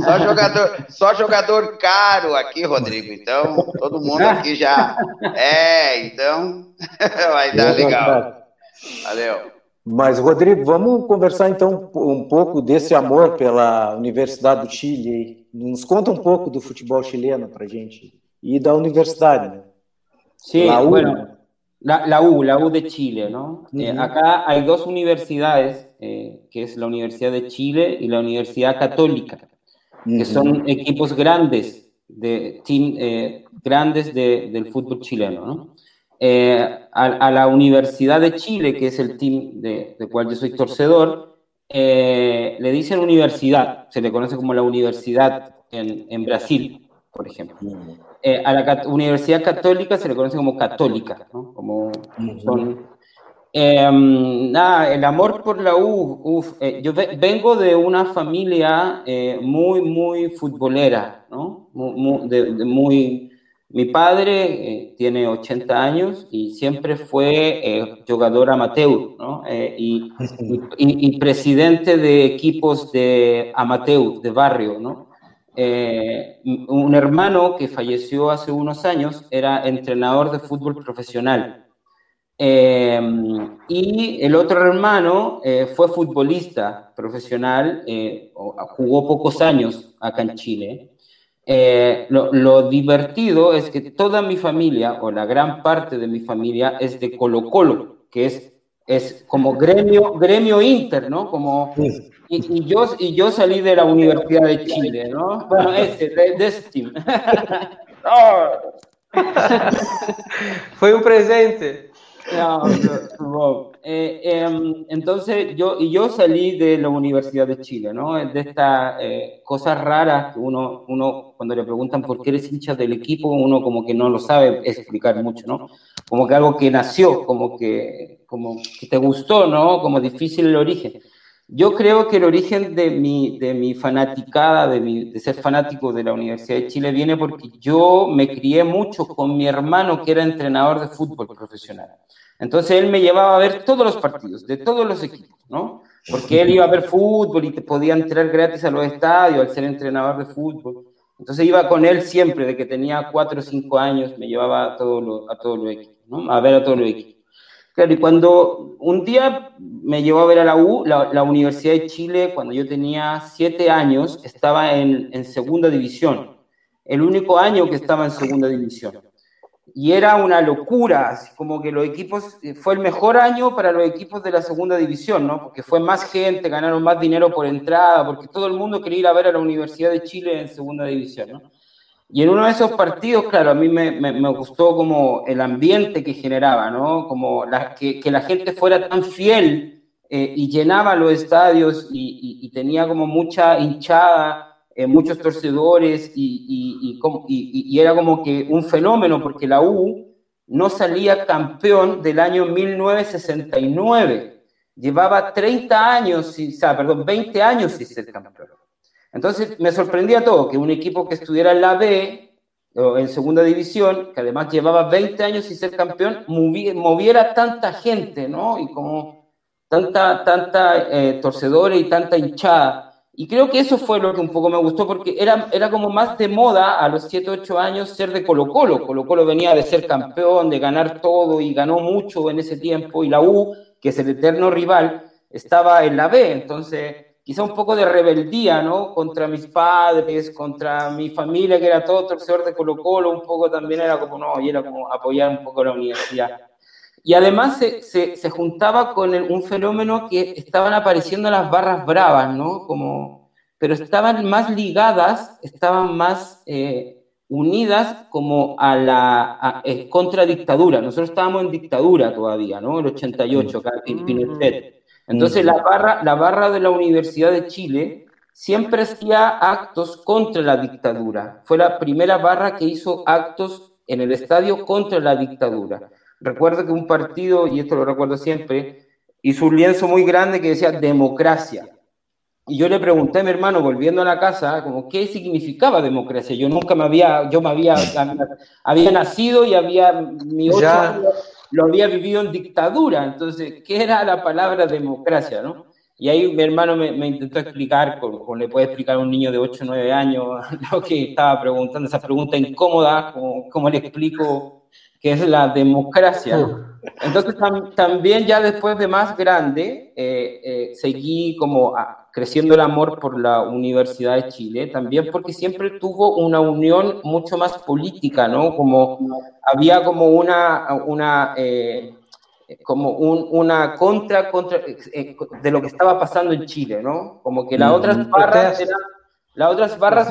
só, jogador, só jogador caro aqui, Rodrigo. Então, todo mundo aqui já. É, então vai dar legal. Valeu. Mas, Rodrigo, vamos conversar então um pouco desse amor pela Universidade do Chile. Nos conta um pouco do futebol chileno para gente e da universidade, né? Sí, bueno, la, U, la U de Chile, ¿no? Eh, acá hay dos universidades, eh, que es la Universidad de Chile y la Universidad Católica, que son equipos grandes, de, team, eh, grandes del fútbol chileno, ¿no? A, la Universidad de Chile, que es el team de, del cual yo soy torcedor, le dicen universidad, se le conoce como la universidad en, en Brasil, por ejemplo. Eh, a la Universidad Católica se le conoce como católica, ¿no? Como son... Em, nada, el amor por la U, uf, eh, yo vengo de una familia eh, muy, muy futbolera, ¿no? Muy, de, muy mi padre tiene 80 años y siempre fue jugador amateur, ¿no? Y, y, y, presidente de equipos de amateur, de barrio, ¿no? Eh, un hermano que falleció hace unos años era entrenador de fútbol profesional. Eh, y el otro hermano eh, fue futbolista profesional, jugó pocos años acá en Chile. Lo, lo, divertido es que toda mi familia, o la gran parte de mi familia, es de Colo Colo, que es es como gremio, gremio inter, ¿no? Como, y, yo, y yo salí de la Universidad de Chile, ¿no? Bueno, este, de, de este team. Fue un presente. Eh, em, entonces, yo, y yo salí de la Universidad de Chile, ¿no? De estas eh, cosas raras que uno, uno, cuando le preguntan por qué eres hincha del equipo, uno como que no lo sabe explicar mucho, ¿no? Como que algo que nació, como que, como que te gustó, ¿no? Como difícil el origen. Yo creo que el origen de mi, de mi fanaticada, de, mi, de ser fanático de la Universidad de Chile, viene porque yo me crié mucho con mi hermano que era entrenador de fútbol profesional. Entonces él me llevaba a ver todos los partidos, de todos los equipos, ¿no? Porque él iba a ver fútbol y te podía entrar gratis a los estadios al ser entrenador de fútbol. Entonces iba con él siempre, de que tenía cuatro o cinco años, me llevaba a todos a todos equipos. ¿no? A ver a todos los equipos. Claro, y cuando un día me llevó a ver a la U, la, Universidad de Chile, cuando yo tenía siete años, estaba en, segunda división. El único año que estaba en segunda división. Y era una locura, como que los equipos, fue el mejor año para los equipos de la segunda división, ¿no? Porque fue más gente, ganaron más dinero por entrada, porque todo el mundo quería ir a ver a la Universidad de Chile en segunda división, ¿no? Y en uno de esos partidos, claro, a mí me, me, gustó como el ambiente que generaba, ¿no? Como que, que, la gente fuera tan fiel eh, y llenaba los estadios y, tenía como mucha hinchada, eh, muchos torcedores y, y, era como que un fenómeno porque la U no salía campeón del año 1969. Llevaba 30 años, o sea, perdón, 20 años sin ser campeón. Entonces me sorprendía todo, que un equipo que estuviera en la B o en segunda división, que además llevaba 20 años sin ser campeón, moviera tanta gente, ¿no? Y como tanta, tanta eh, torcedores y tanta hinchada. Y creo que eso fue lo que un poco me gustó, porque era, era como más de moda a los 7, 8 años ser de Colo Colo. Colo Colo venía de ser campeón, de ganar todo y ganó mucho en ese tiempo. Y la U, que es el eterno rival, estaba en la B. Entonces quizá un poco de rebeldía, ¿no? Contra mis padres, contra mi familia, que era todo torcedor de Colo Colo, un poco también era como, no, y era como apoyar un poco la universidad. Y además se, se, juntaba con un fenómeno que estaban apareciendo las barras bravas, ¿no? Como, pero estaban más ligadas, estaban más eh, unidas como a la eh, contra dictadura. Nosotros estábamos en dictadura todavía, ¿no? El 88, en Pinochet. Entonces la barra, la barra de la Universidad de Chile siempre hacía actos contra la dictadura. Fue la primera barra que hizo actos en el estadio contra la dictadura. Recuerdo que un partido, y esto lo recuerdo siempre, hizo un lienzo muy grande que decía democracia. Y yo le pregunté a mi hermano, volviendo a la casa, como, ¿qué significaba democracia? Yo nunca me había, yo me había, había nacido y había mi ocho lo había vivido en dictadura. Entonces, ¿qué era la palabra democracia? ¿no? Y ahí mi hermano me, intentó explicar, como, le puede explicar a un niño de 8 o 9 años, lo que estaba preguntando, esa pregunta incómoda, como, como le explico qué es la democracia. Entonces también ya después de más grande, eh, eh, seguí como creciendo el amor por la Universidad de Chile, también porque siempre tuvo una unión mucho más política, ¿no? Como había como una, una eh, como una contra, contra de lo que estaba pasando en Chile, ¿no? Como que las otras barras, las otras barras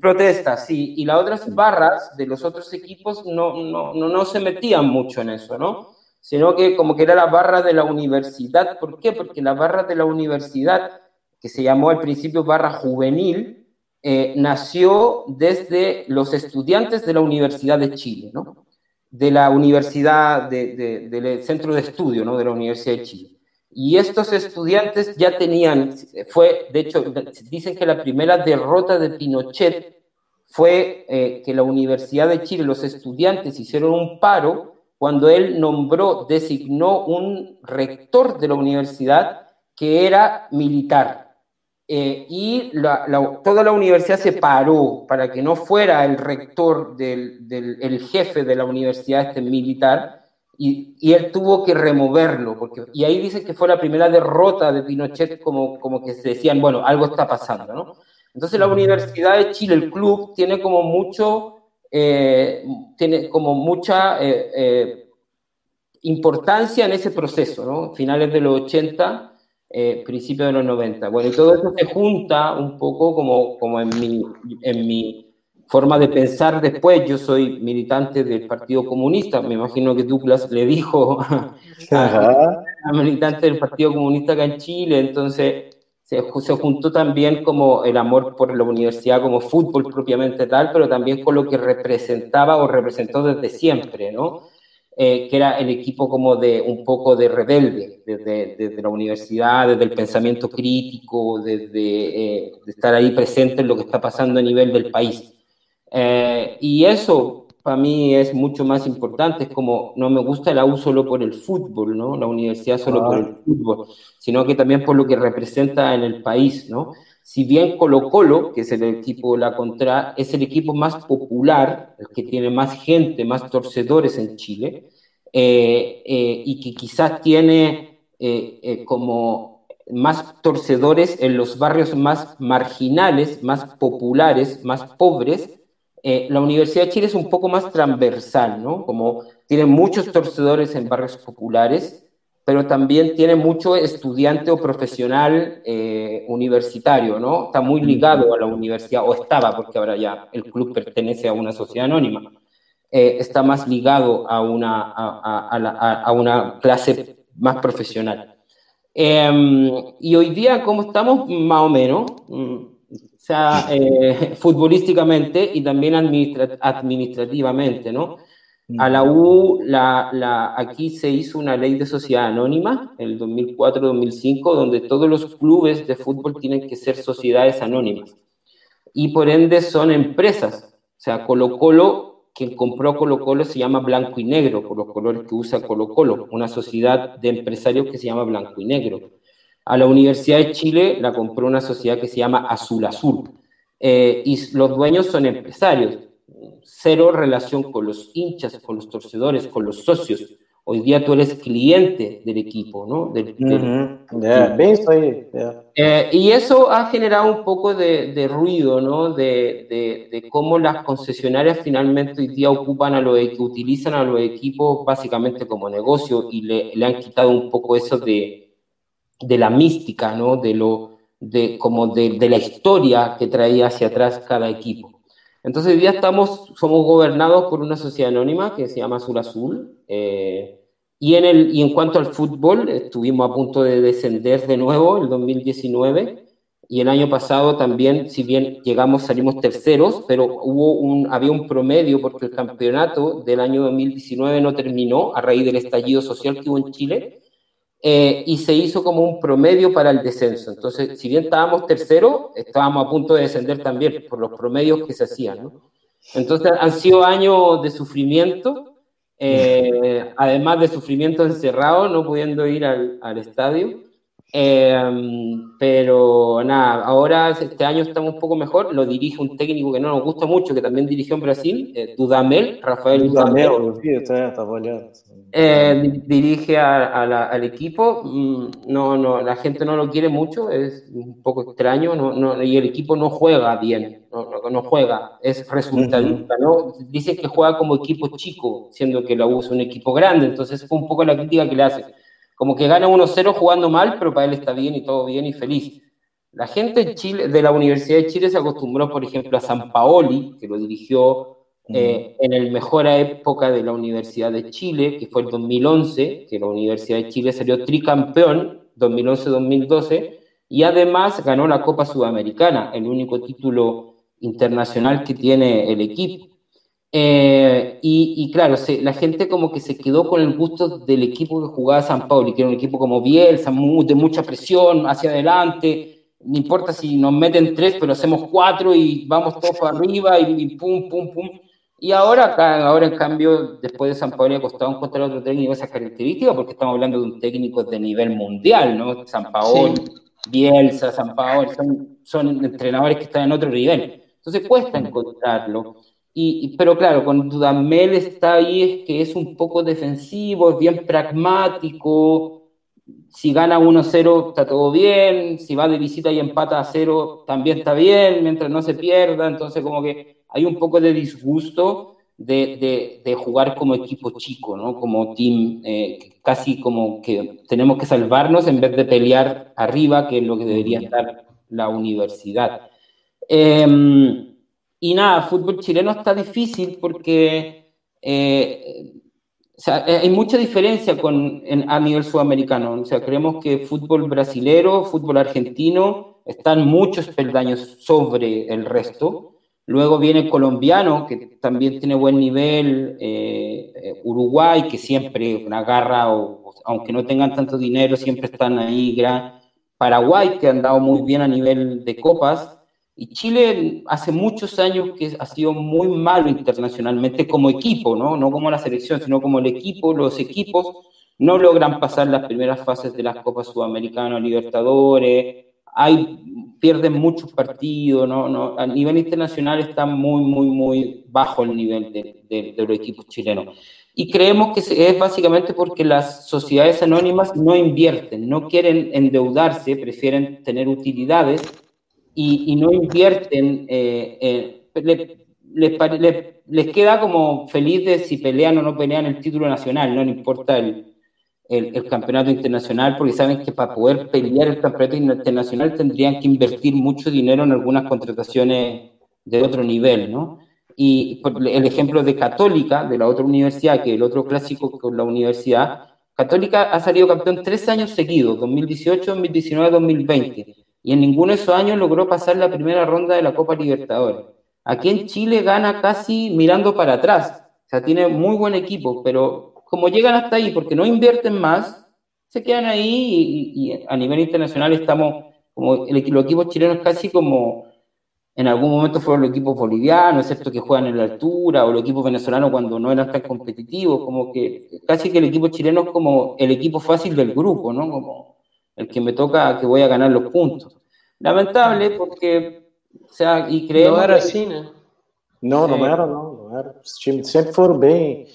Protestas, sí. Y las otras barras de los otros equipos no, no, no, no, se metían mucho en eso, ¿no? Sino que como que era la barra de la universidad. ¿Por qué? Porque la barra de la universidad, que se llamó al principio barra juvenil, eh, nació desde los estudiantes de la Universidad de Chile, ¿no? De la Universidad, de, del Centro de Estudio, ¿no? De la Universidad de Chile. Y estos estudiantes ya tenían, fue, de hecho, dicen que la primera derrota de Pinochet fue eh, que la Universidad de Chile, los estudiantes hicieron un paro cuando él nombró, designó un rector de la universidad que era militar. Eh, y toda la universidad se paró para que no fuera el rector del, el jefe de la universidad este militar, y, él tuvo que removerlo, porque, y ahí dicen que fue la primera derrota de Pinochet, como, como que se decían, bueno, algo está pasando, ¿no? Entonces la Universidad de Chile, el club, tiene como mucho, eh, tiene como mucha eh, eh, importancia en ese proceso, ¿no? Finales de los 80, principios de los 90. Bueno, y todo eso se junta un poco como, como en mi, en mi forma de pensar después. Yo soy militante del Partido Comunista, me imagino que Douglas le dijo a, militante del Partido Comunista acá en Chile, entonces se, se, juntó también como el amor por la universidad como fútbol propiamente tal, pero también con lo que representaba o representó desde siempre, ¿no? Eh, que era el equipo como de un poco de rebelde, desde, desde la universidad, desde el pensamiento crítico, desde eh, de estar ahí presente en lo que está pasando a nivel del país. Eh, y eso para mí es mucho más importante, es como no me gusta la U solo por el fútbol, ¿no? La universidad solo por el fútbol, sino que también por lo que representa en el país, ¿no? Si bien Colo Colo, que es el equipo de la contra, es el equipo más popular, el que tiene más gente, más torcedores en Chile, eh, eh, y que quizás tiene eh, como más torcedores en los barrios más marginales, más populares, más pobres, la Universidad de Chile es un poco más transversal, ¿no? Como tiene muchos torcedores en barrios populares, pero también tiene mucho estudiante o profesional eh, universitario, ¿no? Está muy ligado a la universidad, o estaba, porque ahora ya el club pertenece a una sociedad anónima, eh, está más ligado a una, a, a, una clase más profesional. Em, y hoy día, ¿cómo estamos? Más o menos, mm, eh, futbolísticamente y también administrativamente, ¿no? A la U, la, aquí se hizo una ley de sociedad anónima, en el 2004-2005, donde todos los clubes de fútbol tienen que ser sociedades anónimas. Y por ende son empresas. O sea, Colo Colo, quien compró Colo Colo se llama Blanco y Negro, por los colores que usa Colo Colo, una sociedad de empresarios que se llama Blanco y Negro. A la Universidad de Chile la compró una sociedad que se llama Azul Azul. Eh, y los dueños son empresarios cero relación con los hinchas, con los torcedores, con los socios. Hoy día tú eres cliente del equipo, ¿no? Del, eh, y eso ha generado un poco de, ruido, ¿no? De, de, cómo las concesionarias finalmente hoy día ocupan a los utilizan a los equipos básicamente como negocio y le, le han quitado un poco eso de, de la mística, ¿no? De lo, de, como de, de la historia que traía hacia atrás cada equipo. Entonces hoy día estamos, somos gobernados por una sociedad anónima que se llama Azul Azul. Eh, y, en el, y en cuanto al fútbol, estuvimos a punto de descender de nuevo el 2019. Y el año pasado también, si bien llegamos, salimos terceros, pero hubo un, había un promedio porque el campeonato del año 2019 no terminó a raíz del estallido social que hubo en Chile eh, y se hizo como un promedio para el descenso. Entonces, si bien estábamos tercero, estábamos a punto de descender también por los promedios que se hacían. ¿no? Entonces, han sido años de sufrimiento, eh, además de sufrimiento encerrado, no pudiendo ir al, al estadio. Em, pero nada, ahora este año estamos un poco mejor. Lo dirige un técnico que no nos gusta mucho, que también dirigió en Brasil, eh, Dudamel, Rafael Dudamel. Eh, dirige al equipo. Mm, no, no, la gente no lo quiere mucho, es un poco extraño. No, no, y el equipo no juega bien, no, no juega, es resultadista. ¿no? Dice que juega como equipo chico, siendo que la U es un equipo grande. Entonces, fue un poco la crítica que le hace como que gana 1-0 jugando mal, pero para él está bien y todo bien y feliz. La gente de, Chile, de la Universidad de Chile se acostumbró, por ejemplo, a San Paoli, que lo dirigió eh, en el mejor época de la Universidad de Chile, que fue el 2011, que la Universidad de Chile salió tricampeón 2011-2012, y además ganó la Copa Sudamericana, el único título internacional que tiene el equipo. Eh, y, claro, la gente como que se quedó con el gusto del equipo que jugaba San Paulo, que era un equipo como Bielsa, de mucha presión hacia adelante, no importa si nos meten tres, pero hacemos cuatro y vamos todos para arriba y, pum, pum, pum. Y ahora, ahora en cambio, después de San Pablo ha costado encontrar otro técnico de esas características, porque estamos hablando de un técnico de nivel mundial, ¿no? San Paolo, Bielsa, San Paolo, son, son entrenadores que están en otro nivel. Entonces cuesta encontrarlo pero claro, cuando Dudamel está ahí es que es un poco defensivo, es bien pragmático. Si gana 1-0 está todo bien, si va de visita y empata a 0 también está bien, mientras no se pierda. Entonces como que hay un poco de disgusto de, de, jugar como equipo chico, ¿no? Como team, eh, casi como que tenemos que salvarnos en vez de pelear arriba, que es lo que debería estar la universidad. Eh, y nada, fútbol chileno está difícil porque eh, o sea, eh, hay mucha diferencia con, a nivel sudamericano. O sea, creemos que fútbol brasilero, fútbol argentino están muchos peldaños sobre el resto. Luego viene colombiano, que también tiene buen nivel, eh, Uruguay, que siempre agarra, o, aunque no tengan tanto dinero, siempre están ahí. Gran, Paraguay, que han dado muy bien a nivel de copas. Y Chile hace muchos años que ha sido muy malo internacionalmente como equipo, ¿no? No como la selección, sino como el equipo, los equipos no logran pasar las primeras fases de las Copas Sudamericanas, Libertadores, hay, pierden muchos partidos, ¿no? ¿no? a nivel internacional está muy, muy, muy bajo el nivel de, de, de los equipos chilenos. Y creemos que es básicamente porque las sociedades anónimas no invierten, no quieren endeudarse, prefieren tener utilidades y, y no invierten, eh, eh, le, les, les, queda como feliz de si pelean o no pelean el título nacional, no, no importa el, el, el, campeonato internacional, porque saben que para poder pelear el campeonato internacional tendrían que invertir mucho dinero en algunas contrataciones de otro nivel, ¿no? Y el ejemplo de Católica, de la otra universidad, que el otro clásico con la universidad, Católica ha salido campeón tres años seguidos, 2018, 2019, 2020, y en ninguno de esos años logró pasar la primera ronda de la Copa Libertadores. Aquí en Chile gana casi mirando para atrás, o sea, tiene muy buen equipo, pero como llegan hasta ahí porque no invierten más, se quedan ahí y, y a nivel internacional estamos como el, los equipos chilenos casi como en algún momento fueron los equipos bolivianos, excepto que juegan en la altura, o los equipos venezolanos cuando no eran tan competitivos, como que casi que el equipo chileno es como el equipo fácil del grupo, ¿no? Como el que me toca que voy a ganar los puntos. Lamentable porque, o sea, y creemos... Não era assim, né? Não, não era, não. não era. Os times sempre foram bem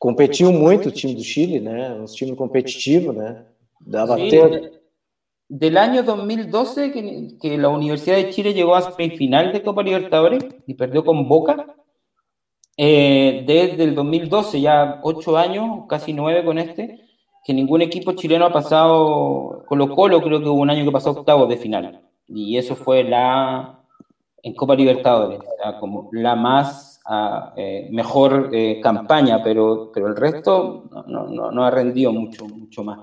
competiam muito o time do Chile, né? Um time competitivo, né? Sí, ter... Del año 2012 que, que, la Universidad de Chile llegó a semifinal de Copa Libertadores y perdió con Boca. Eh, desde el 2012, ya ocho años, casi nueve con este, que ningún equipo chileno ha pasado, Colo Colo creo que hubo un año que pasó octavo de final. Y eso fue la, en Copa Libertadores, o sea, como la más a, eh, mejor eh, campaña, pero, pero el resto no, no, no, ha rendido mucho, mucho más.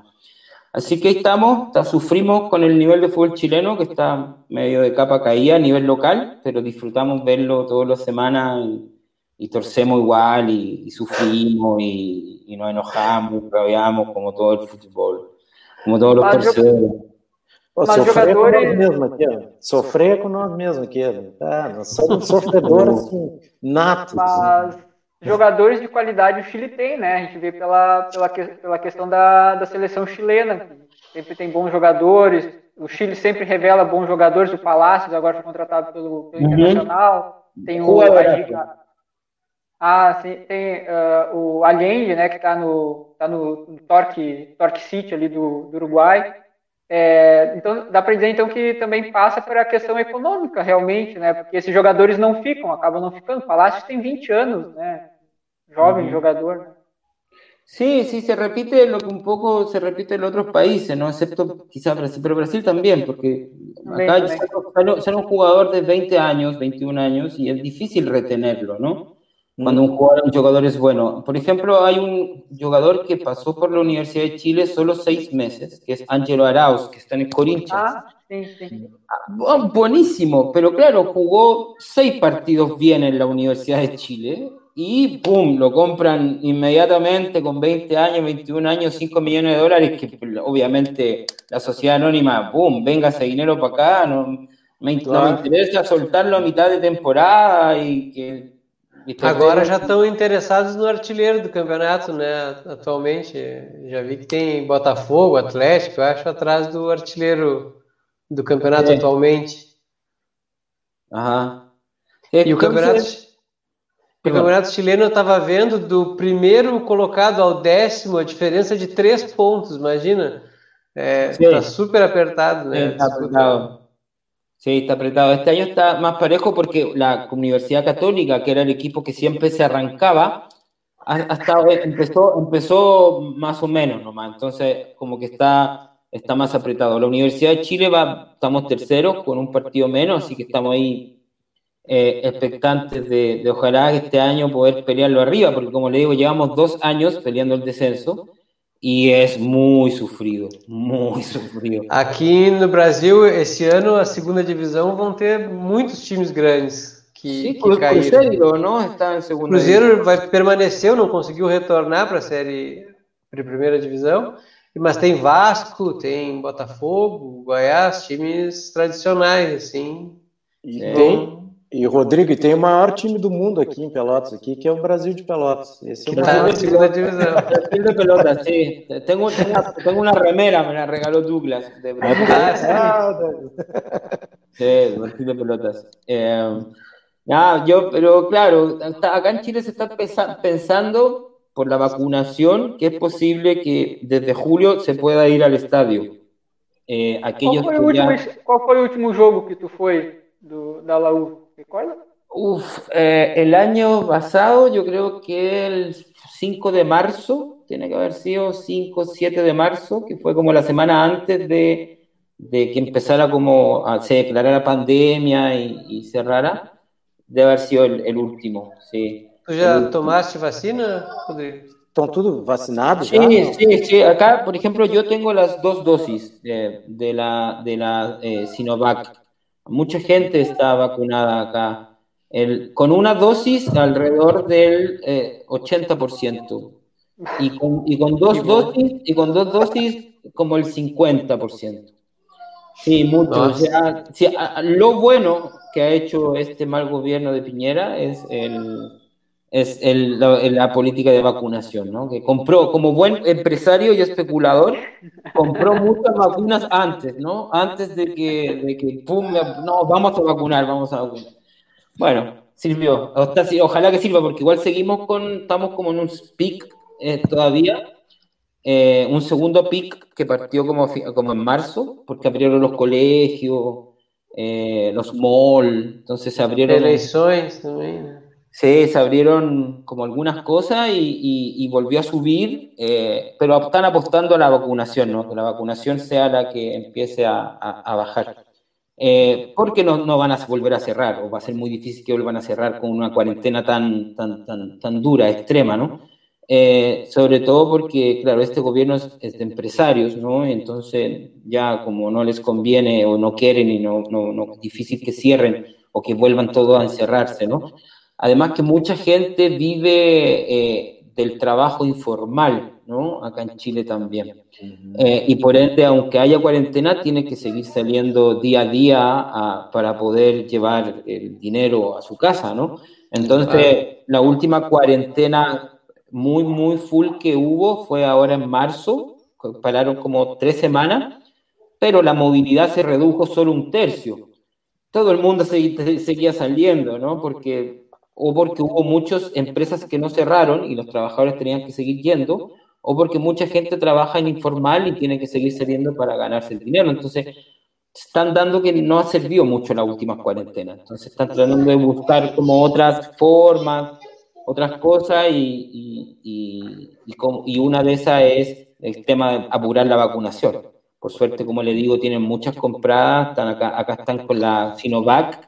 Así que estamos, está, sufrimos con el nivel de fútbol chileno, que está medio de capa caída a nivel local, pero disfrutamos verlo todas las semanas y, y torcemos igual y, y sufrimos y, y, nos enojamos, rabiamos como todo el fútbol, como todos los torcedores. Pô, Mas sofrer jogadores... com nós mesmos aqui, ó. Sofrer com nós mesmos aqui, ó. Ah, nós somos sofredores assim, natos. Mas assim. jogadores de qualidade o Chile tem, né? A gente vê pela, pela, pela questão da, da seleção chilena. Sempre tem bons jogadores. O Chile sempre revela bons jogadores. O Palácios agora foi contratado pelo, pelo uhum. Internacional. Tem o Agiga. Ah, sim, tem uh, o Allende, né, que está no, tá no, no Torque, Torque City ali do, do Uruguai. É, então, dá para dizer então que também passa por a questão econômica, realmente, né? Porque esses jogadores não ficam, acabam não ficando. Palácio tem 20 anos, né? Jovem uhum. jogador. Sí, sí, se repite lo que un poco se repite en otros países, ¿no? Excepto quizás Brasil, pero Brasil también, porque acá sale, sale un jugador de 20 años, 21 años, y es difícil retenerlo, ¿no? Cuando un jugador, un jugador es bueno. Por ejemplo, hay un jugador que pasó por la Universidad de Chile solo seis meses, que es Angelo Arauz, que está en el Corinthians. Ah, sí, sí. Ah, buenísimo, pero claro, jugó seis partidos bien en la Universidad de Chile y ¡pum! Lo compran inmediatamente con 20 años, 21 años, 5 millones de dólares, que obviamente la sociedad anónima, ¡pum! Venga ese dinero para acá, no me, no me interesa soltarlo a mitad de temporada y que Agora já estão interessados no artilheiro do campeonato, né? Atualmente. Já vi que tem Botafogo, Atlético, eu acho, atrás do artilheiro do campeonato é. atualmente. Aham. E, e o campeonato, o campeonato chileno eu estava vendo do primeiro colocado ao décimo, a diferença de três pontos, imagina. É, tá super apertado, né? É, tá apertado. Sí, está apretado. Este año está más parejo porque la Universidad Católica, que era el equipo que siempre se arrancaba, hasta empezó, empezó más o menos nomás. Entonces, como que está, está más apretado. La Universidad de Chile va, estamos terceros con un partido menos, así que estamos ahí eh, expectantes de, de ojalá este año poder pelearlo arriba, porque como le digo, llevamos dos años peleando el descenso e é muito sofrido, muito sofrido. Aqui no Brasil, esse ano, a segunda divisão vão ter muitos times grandes que, Sim, que caíram. Cruzeiro não está em segunda. Cruzeiro vai permaneceu, não conseguiu retornar para a série para a primeira divisão, mas tem Vasco, tem Botafogo, Goiás, times tradicionais assim. E, é. tem, E Rodrigo, tem o maior time do mundo aqui em Pelotas, aqui, que é o Brasil de Pelotas. Esse é o maior. segunda divisão. Brasil de Pelotas, sí. Tengo, tengo, tengo, una remera, me la regaló Douglas. De Brasil. Ah, sí, Brasil de Pelotas. Eh, ah, yo, pero claro, acá en Chile se está pensando por la vacunación que es posible que desde julio se pueda ir al estadio. Eh, aquellos qual, foi já... último, qual foi o último jogo que tu foi do, da Laú? ¿Recuerdas? Uf, eh, el año pasado, yo creo que el 5 de marzo, tiene que haber sido 5 o 7 de marzo, que fue como la semana antes de, de que empezara como a, se declarara pandemia y, y cerrara, debe haber sido el, el último, sí. ¿Tú ya tomaste vacina, ¿Están todos vacinados? Sí, sí, sí. Acá, por ejemplo, yo tengo las dos dosis de, de la, de la eh, Sinovac Mucha gente está vacunada acá. El, con una dosis alrededor del 80%. Eh, y con, y con dos dosis, y con dos dosis como el 50%. Sí, mucho. lo bueno que ha hecho este mal gobierno de Piñera es el, es el, la, política de vacunación, ¿no? Que compró, como buen empresario y especulador, compró muchas vacunas antes, ¿no? Antes de que, de que pum, no, vamos a vacunar, vamos a vacunar. Bueno, sirvió. Ojalá que sirva, porque igual seguimos con, estamos como en un pic eh, todavía, eh, un segundo pic que partió como, como en marzo, porque abrieron los colegios, eh, los malls, entonces se abrieron... Elecciones también. Se abrieron como algunas cosas y, volvió a subir, eh, pero están apostando a la vacunación, ¿no? Que la vacunación sea la que empiece a, bajar. Eh, porque no, no, van a volver a cerrar, o va a ser muy difícil que vuelvan a cerrar con una cuarentena tan, tan, tan, tan dura, extrema, ¿no? Eh, sobre todo porque, claro, este gobierno es, de empresarios, ¿no? Entonces, ya como no les conviene o no quieren y no, no, no difícil que cierren o que vuelvan todos a encerrarse, ¿no? Además que mucha gente vive eh, del trabajo informal, ¿no? Acá en Chile también. Eh, y por ende, aunque haya cuarentena, tiene que seguir saliendo día a día para poder llevar el dinero a su casa, ¿no? Entonces, la última cuarentena muy, muy full que hubo fue ahora en marzo, pararon como tres semanas, pero la movilidad se redujo solo un tercio. Todo el mundo seguía saliendo, ¿no? Porque o porque hubo muchas empresas que no cerraron y los trabajadores tenían que seguir yendo, o porque mucha gente trabaja en informal y tiene que seguir saliendo para ganarse el dinero. Entonces, están dando que no ha servido mucho la última cuarentena. Entonces, están tratando de buscar como otras formas, otras cosas, y, y, y, una de esas es el tema de apurar la vacunación. Por suerte, como le digo, tienen muchas compradas, están acá, acá están con la Sinovac,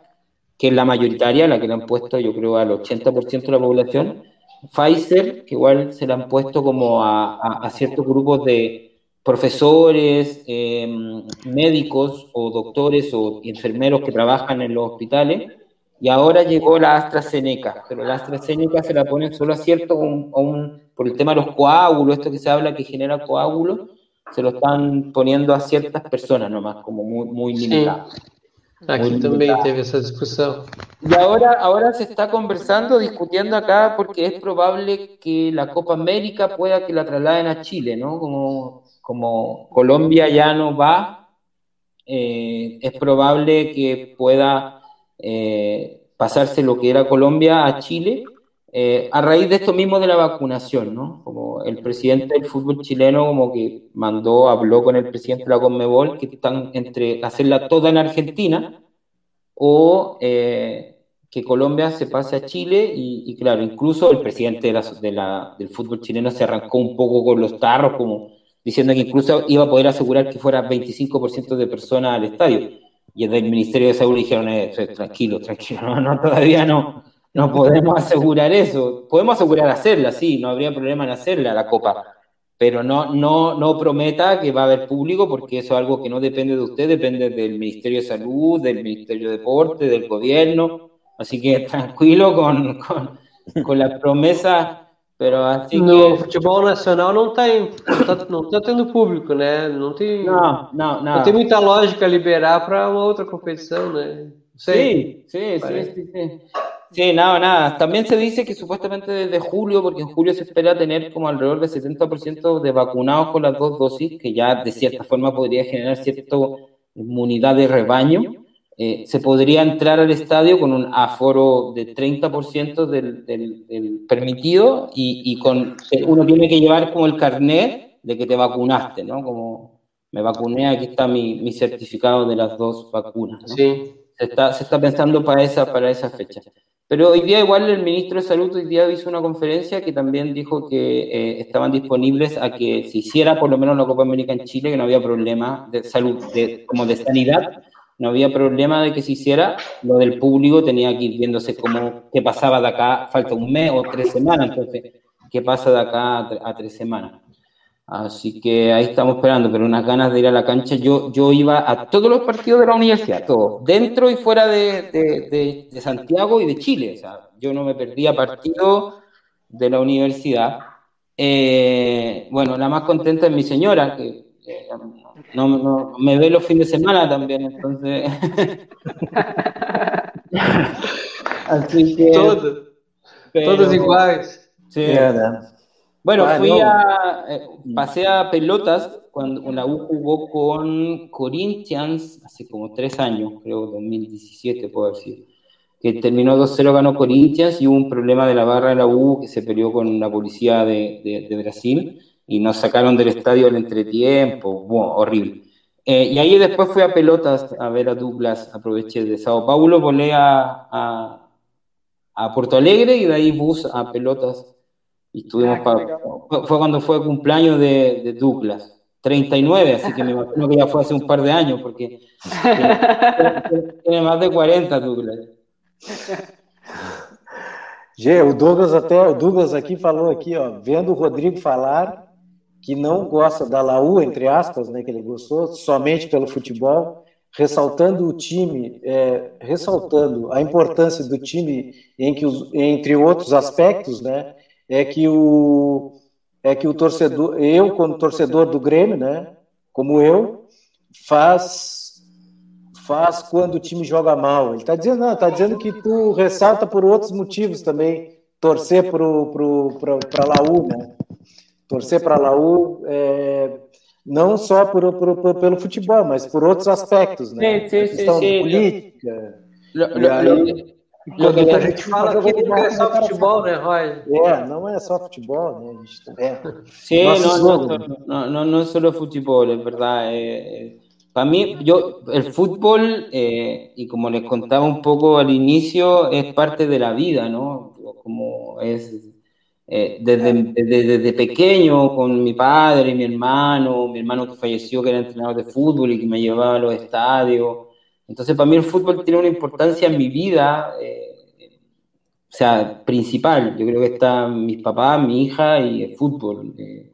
que es la mayoritaria, la que le han puesto yo creo al 80% de la población, Pfizer, que igual se le han puesto como a, ciertos grupos de profesores, em, médicos o doctores o enfermeros que trabajan en los hospitales, y ahora llegó la AstraZeneca, pero la AstraZeneca se la ponen solo a cierto, por el tema de los coágulos, esto que se habla que genera coágulos, se lo están poniendo a ciertas personas nomás, como muy, muy limitadas. Aquí también teve esa discusión. Y ahora, ahora se está conversando, discutiendo acá, porque es probable que la Copa América pueda que la trasladen a Chile, ¿no? Como, como Colombia ya no va, eh, es probable que pueda eh, pasarse lo que era Colombia a Chile eh, a raíz de esto mismo de la vacunación, ¿no? Como el presidente del fútbol chileno como que mandó, habló con el presidente de la Conmebol que están entre hacerla toda en Argentina o eh, que Colombia se pase a Chile y, claro, incluso el presidente de la, del fútbol chileno se arrancó un poco con los tarros, como diciendo que incluso iba a poder asegurar que fuera 25% de personas al estadio. Y desde el Ministerio de Salud dijeron, eh, tranquilo, tranquilo, no, todavía no, no podemos asegurar eso. Podemos asegurar hacerla, sí, no habría problema en hacerla la copa, pero no, no, no prometa que va a haber público porque eso es algo que no depende de usted, depende del Ministerio de Salud, del Ministerio de Deporte, del gobierno. Así que tranquilo con, con, con la promesa Pero assim no que... futebol nacional não tem, não tá, tendo público, né? Não tem, não, não, não. não tem muita lógica liberar para uma outra competição, né? Sí, sí, sí. Sí, nada, nada. También se dice que supuestamente desde julio, porque en julio se espera tener como alrededor del 70% de vacunados con las dos dosis, que ya de cierta forma podría generar cierta inmunidad de rebaño. Eh, se podría entrar al estadio con un aforo de 30% del, del, permitido y, y, con uno tiene que llevar como el carnet de que te vacunaste, ¿no? Como me vacuné, aquí está mi, mi certificado de las dos vacunas. ¿no? Sí. Se está, se está pensando para esa, para esa fecha. Pero hoy día igual el ministro de Salud hoy día hizo una conferencia que también dijo que eh, estaban disponibles a que se hiciera por lo menos la Copa América en Chile, que no había problema de salud, de, como de sanidad, no había problema de que se hiciera. Lo del público tenía que ir viéndose cómo, qué pasaba de acá, falta un mes o tres semanas, entonces, qué pasa de acá a, a tres semanas. Así que ahí estamos esperando, pero unas ganas de ir a la cancha. Yo, yo iba a todos los partidos de la universidad, todos, dentro y fuera de, de, de, Santiago y de Chile. O sea, yo no me perdía partido de la universidad. Eh, bueno, la más contenta es mi señora, que eh, no, no, me ve los fines de semana también, entonces. Así que. Todos, todos iguales. Sí. Yeah, bueno, fui a, eh, pasé a pelotas cuando la U jugó con Corinthians hace como tres años, creo, 2017 puedo decir, que terminó 2-0, ganó Corinthians y hubo un problema de la barra de la U que se peleó con la policía de, de, Brasil y nos sacaron del estadio al entretiempo, wow, horrible. Eh, y ahí después fui a pelotas a ver a Douglas, aproveché de Sao Paulo, volé a, a, a Puerto Alegre y de ahí bus a pelotas y estuvimos ah, fue, cuando fue el cumpleaños de, de, Douglas, 39, así que me imagino que ya fue hace un par de años, porque tiene más de 40 Douglas. Gê, o Douglas até, o Douglas aqui falou aqui, ó, vendo o Rodrigo falar que não gosta da Laú, entre aspas, né, que ele gostou, somente pelo futebol, ressaltando o time, é, ressaltando a importância do time em que os, entre outros aspectos, né, é que o é que o torcedor, eu como torcedor do Grêmio, né, como eu, faz faz quando o time joga mal. Ele está dizendo, não, está dizendo que tu ressalta por outros motivos também, torcer pro, pro, para Laú, né? Torcer para Laú, é, não só por, por, por, pelo futebol, mas por outros aspectos, né? Sim, sim, sim, sim. política. Lo, lo, aí, lo, que a gente fala que não é só futebol, né, Roy? É, não é só futebol, né? A gente tá Sí, no, no, no, no, no es solo fútbol, es verdad. Eh, para mí, yo, el fútbol, eh, y como les contaba un poco al inicio, es parte de la vida, ¿no? Como es eh, desde, desde, desde, pequeño con mi padre, mi hermano, mi hermano que falleció, que era entrenador de fútbol y que me llevaba a los estadios. Entonces, para mí el fútbol tiene una importancia en mi vida, eh, o sea, principal. Yo creo que está mis papás, mi hija y el fútbol, eh,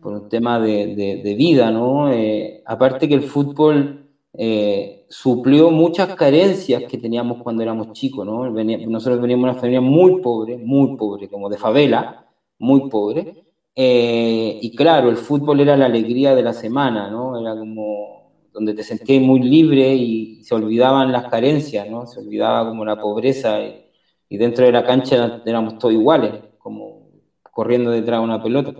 por un tema de, de, de vida, ¿no? Eh, aparte que el fútbol eh, suplió muchas carencias que teníamos cuando éramos chicos, ¿no? nosotros veníamos de una familia muy pobre, muy pobre, como de favela, muy pobre. Eh, y claro, el fútbol era la alegría de la semana, ¿no? Era como donde te sentías muy libre y se olvidaban las carencias, ¿no? Se olvidaba como la pobreza y, y dentro de la cancha éramos todos iguales, como corriendo detrás de una pelota.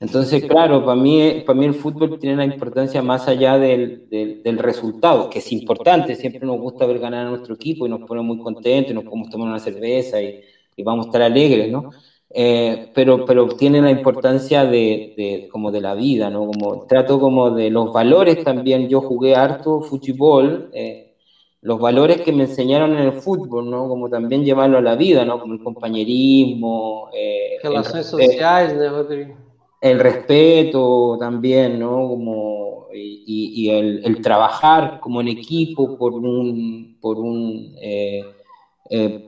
Entonces, claro, para mí, para mí el fútbol tiene una importancia más allá del, del, del, resultado, que es importante, siempre nos gusta ver ganar a nuestro equipo y nos pone muy contentos, y nos podemos tomar una cerveza y, y vamos a estar alegres, ¿no? Eh, pero, pero tiene la importancia de, de, como de la vida, ¿no? Como trato como de los valores también, yo jugué harto fútbol, eh, los valores que me enseñaron en el fútbol, ¿no? Como también llevarlo a la vida, ¿no? Como el compañerismo. Eh, Relaciones sociales, ¿no, Rodrigo? El respeto también, ¿no? Como, y, y el, el, trabajar como en equipo por un, por un eh, eh,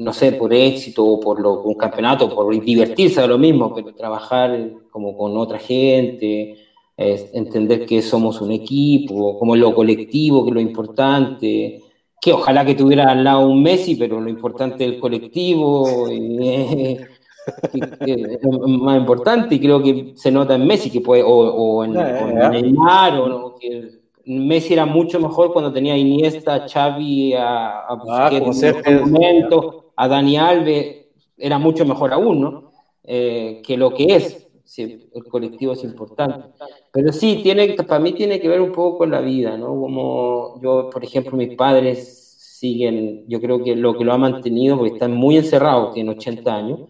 no sé, por éxito o por lo, un campeonato, por divertirse a lo mismo, pero trabajar como con otra gente, es entender que somos un equipo, como lo colectivo, que es lo importante, que ojalá que tuviera al lado un Messi, pero lo importante es el colectivo, y, es más importante y creo que se nota en Messi que puede, o, o en, o en Neymar, o, que Messi era mucho mejor cuando tenía a Iniesta, Xavi, a, a Ah, Busquets en un momento, a Dani Alves, era mucho mejor aún, ¿no? Eh, que lo que es. El colectivo es importante. Pero sí, tiene, para mí tiene que ver un poco con la vida, ¿no? Como yo, por ejemplo, mis padres siguen, yo creo que lo que lo ha mantenido, porque están muy encerrados, tienen 80 años,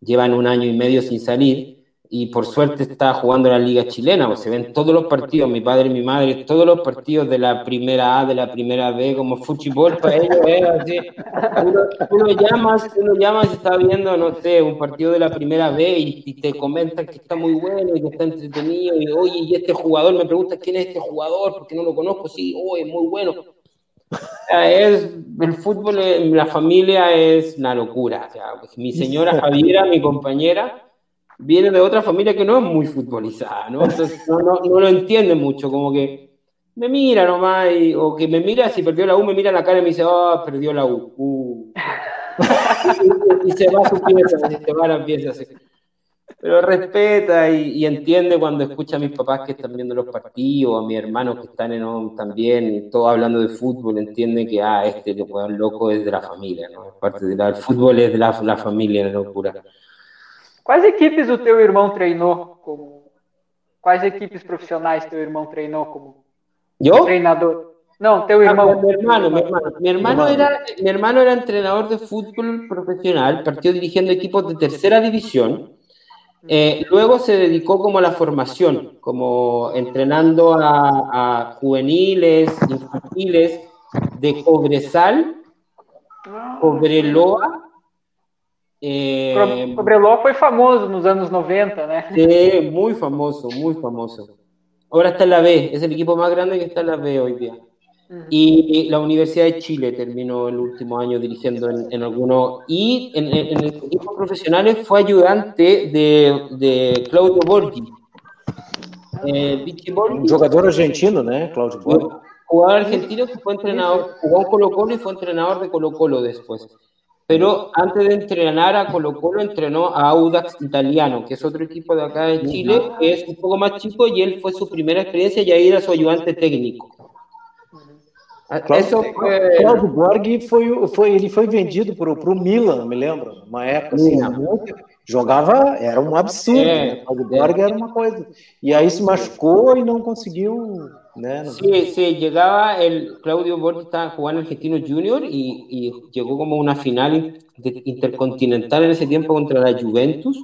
llevan un año y medio sin salir, y por suerte está jugando la liga chilena, pues se ven todos los partidos, mi padre y mi madre, todos los partidos de la primera A, de la primera B, como fútbol para ellos es así. Uno, uno llama, uno llama y está viendo, no sé, un partido de la primera B y, y, te comentan que está muy bueno y que está entretenido, y oye, y este jugador, me pregunta quién es este jugador, porque no lo conozco, sí, oh, es muy bueno. Es, el fútbol en la familia es una locura. O sea, pues mi señora Javiera, mi compañera, viene de otra familia que no es muy futbolizada, ¿no? Entonces no, no, no lo entiende mucho, como que me mira nomás, y, o que me mira, si perdió la U, me mira la cara y me dice, oh, perdió la U. Uh. y, y, se va a su pieza, se va a la pieza. Así. Pero respeta y, y, entiende cuando escucha a mis papás que están viendo los partidos, a mis hermanos que están en también, y todos hablando de fútbol, entiende que, ah, este loco es de la familia, ¿no? Es parte de la, el fútbol es de la, la familia, la locura. Quais equipes o teu irmão treinou como Quais equipes profissionais teu irmão treinou como ¿Yo? treinador? No, teu irmão. Ah, mi, hermano, mi hermano, mi hermano, era, mi hermano era entrenador de fútbol profesional, partió dirigiendo equipos de tercera división. Eh, luego se dedicó como a la formación, como entrenando a, a juveniles, infantiles de Cobresal, Cobreloa É... Cobreloa foi famoso nos anos 90, né? Sí, muy famoso, muy famoso. Ahora está en la B, es el equipo más grande que está en la B hoy día. Uh -huh. Y la Universidad de Chile terminó el último año dirigiendo en, en algunos. Y en, en, en equipos profesionales fue ayudante de, de Claudio Borghi. Eh, Borghi. Un jugador argentino, ¿no? Claudio Borghi. Jugador argentino que fue entrenador, jugó en Colo Colo y fue entrenador de Colo Colo después. Pero antes de entrenar a Colo Colo, entrenó a Audax Italiano, que es otro equipo de acá de Chile, que es un poco más chico y él fue su primera experiencia y ahí era su ayudante técnico. Cláudio, foi... Cláudio Borg foi, foi, ele foi vendido para o Milan, me lembro, uma época assim, jogava, era um absurdo, é, né? Cláudio Borg é. era uma coisa. E aí se machucou e não conseguiu Sí, sí, llegaba el Claudio Borgi estaba jugando Argentino Junior y, y, llegó como una final intercontinental en ese tiempo contra la Juventus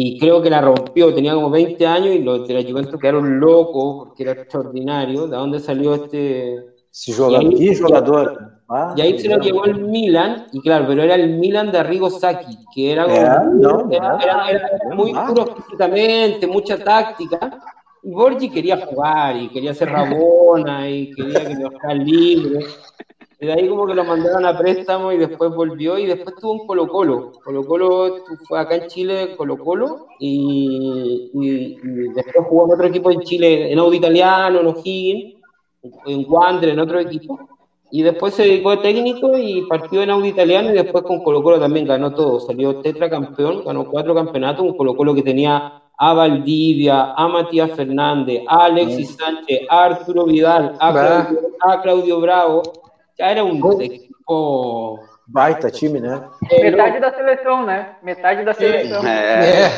y creo que la rompió, tenía como 20 años y los de la Juventus quedaron locos porque era extraordinario. ¿De dónde salió este? Si jugador, y ahí, jugador. Ah, y ahí se lo llevó el Milan, y claro, pero era el Milan de Arrigo Sacchi, que era, como, no, era, era, era muy puro físicamente, mucha táctica, y Borgi quería jugar y quería ser Rabona y quería que lo dejara libre. Y de ahí como que lo mandaron a préstamo y después volvió y después tuvo un Colo Colo. Colo Colo fue acá en Chile, Colo Colo, y, y, y después jugó en otro equipo en Chile, en Audi Italiano, en O'Higgins, en Wander, en otro equipo. Y después se dedicó de técnico y partió en Audi Italiano y después con Colo Colo también ganó todo. Salió tetracampeón, ganó cuatro campeonatos, un Colo Colo que tenía a Valdivia, a Matías Fernández, a Alexis Sánchez, a Arturo Vidal, a Claudio, a Claudio Bravo. Já era um equipo. Baita time, né? Metade da seleção, né? Metade da seleção. É. é.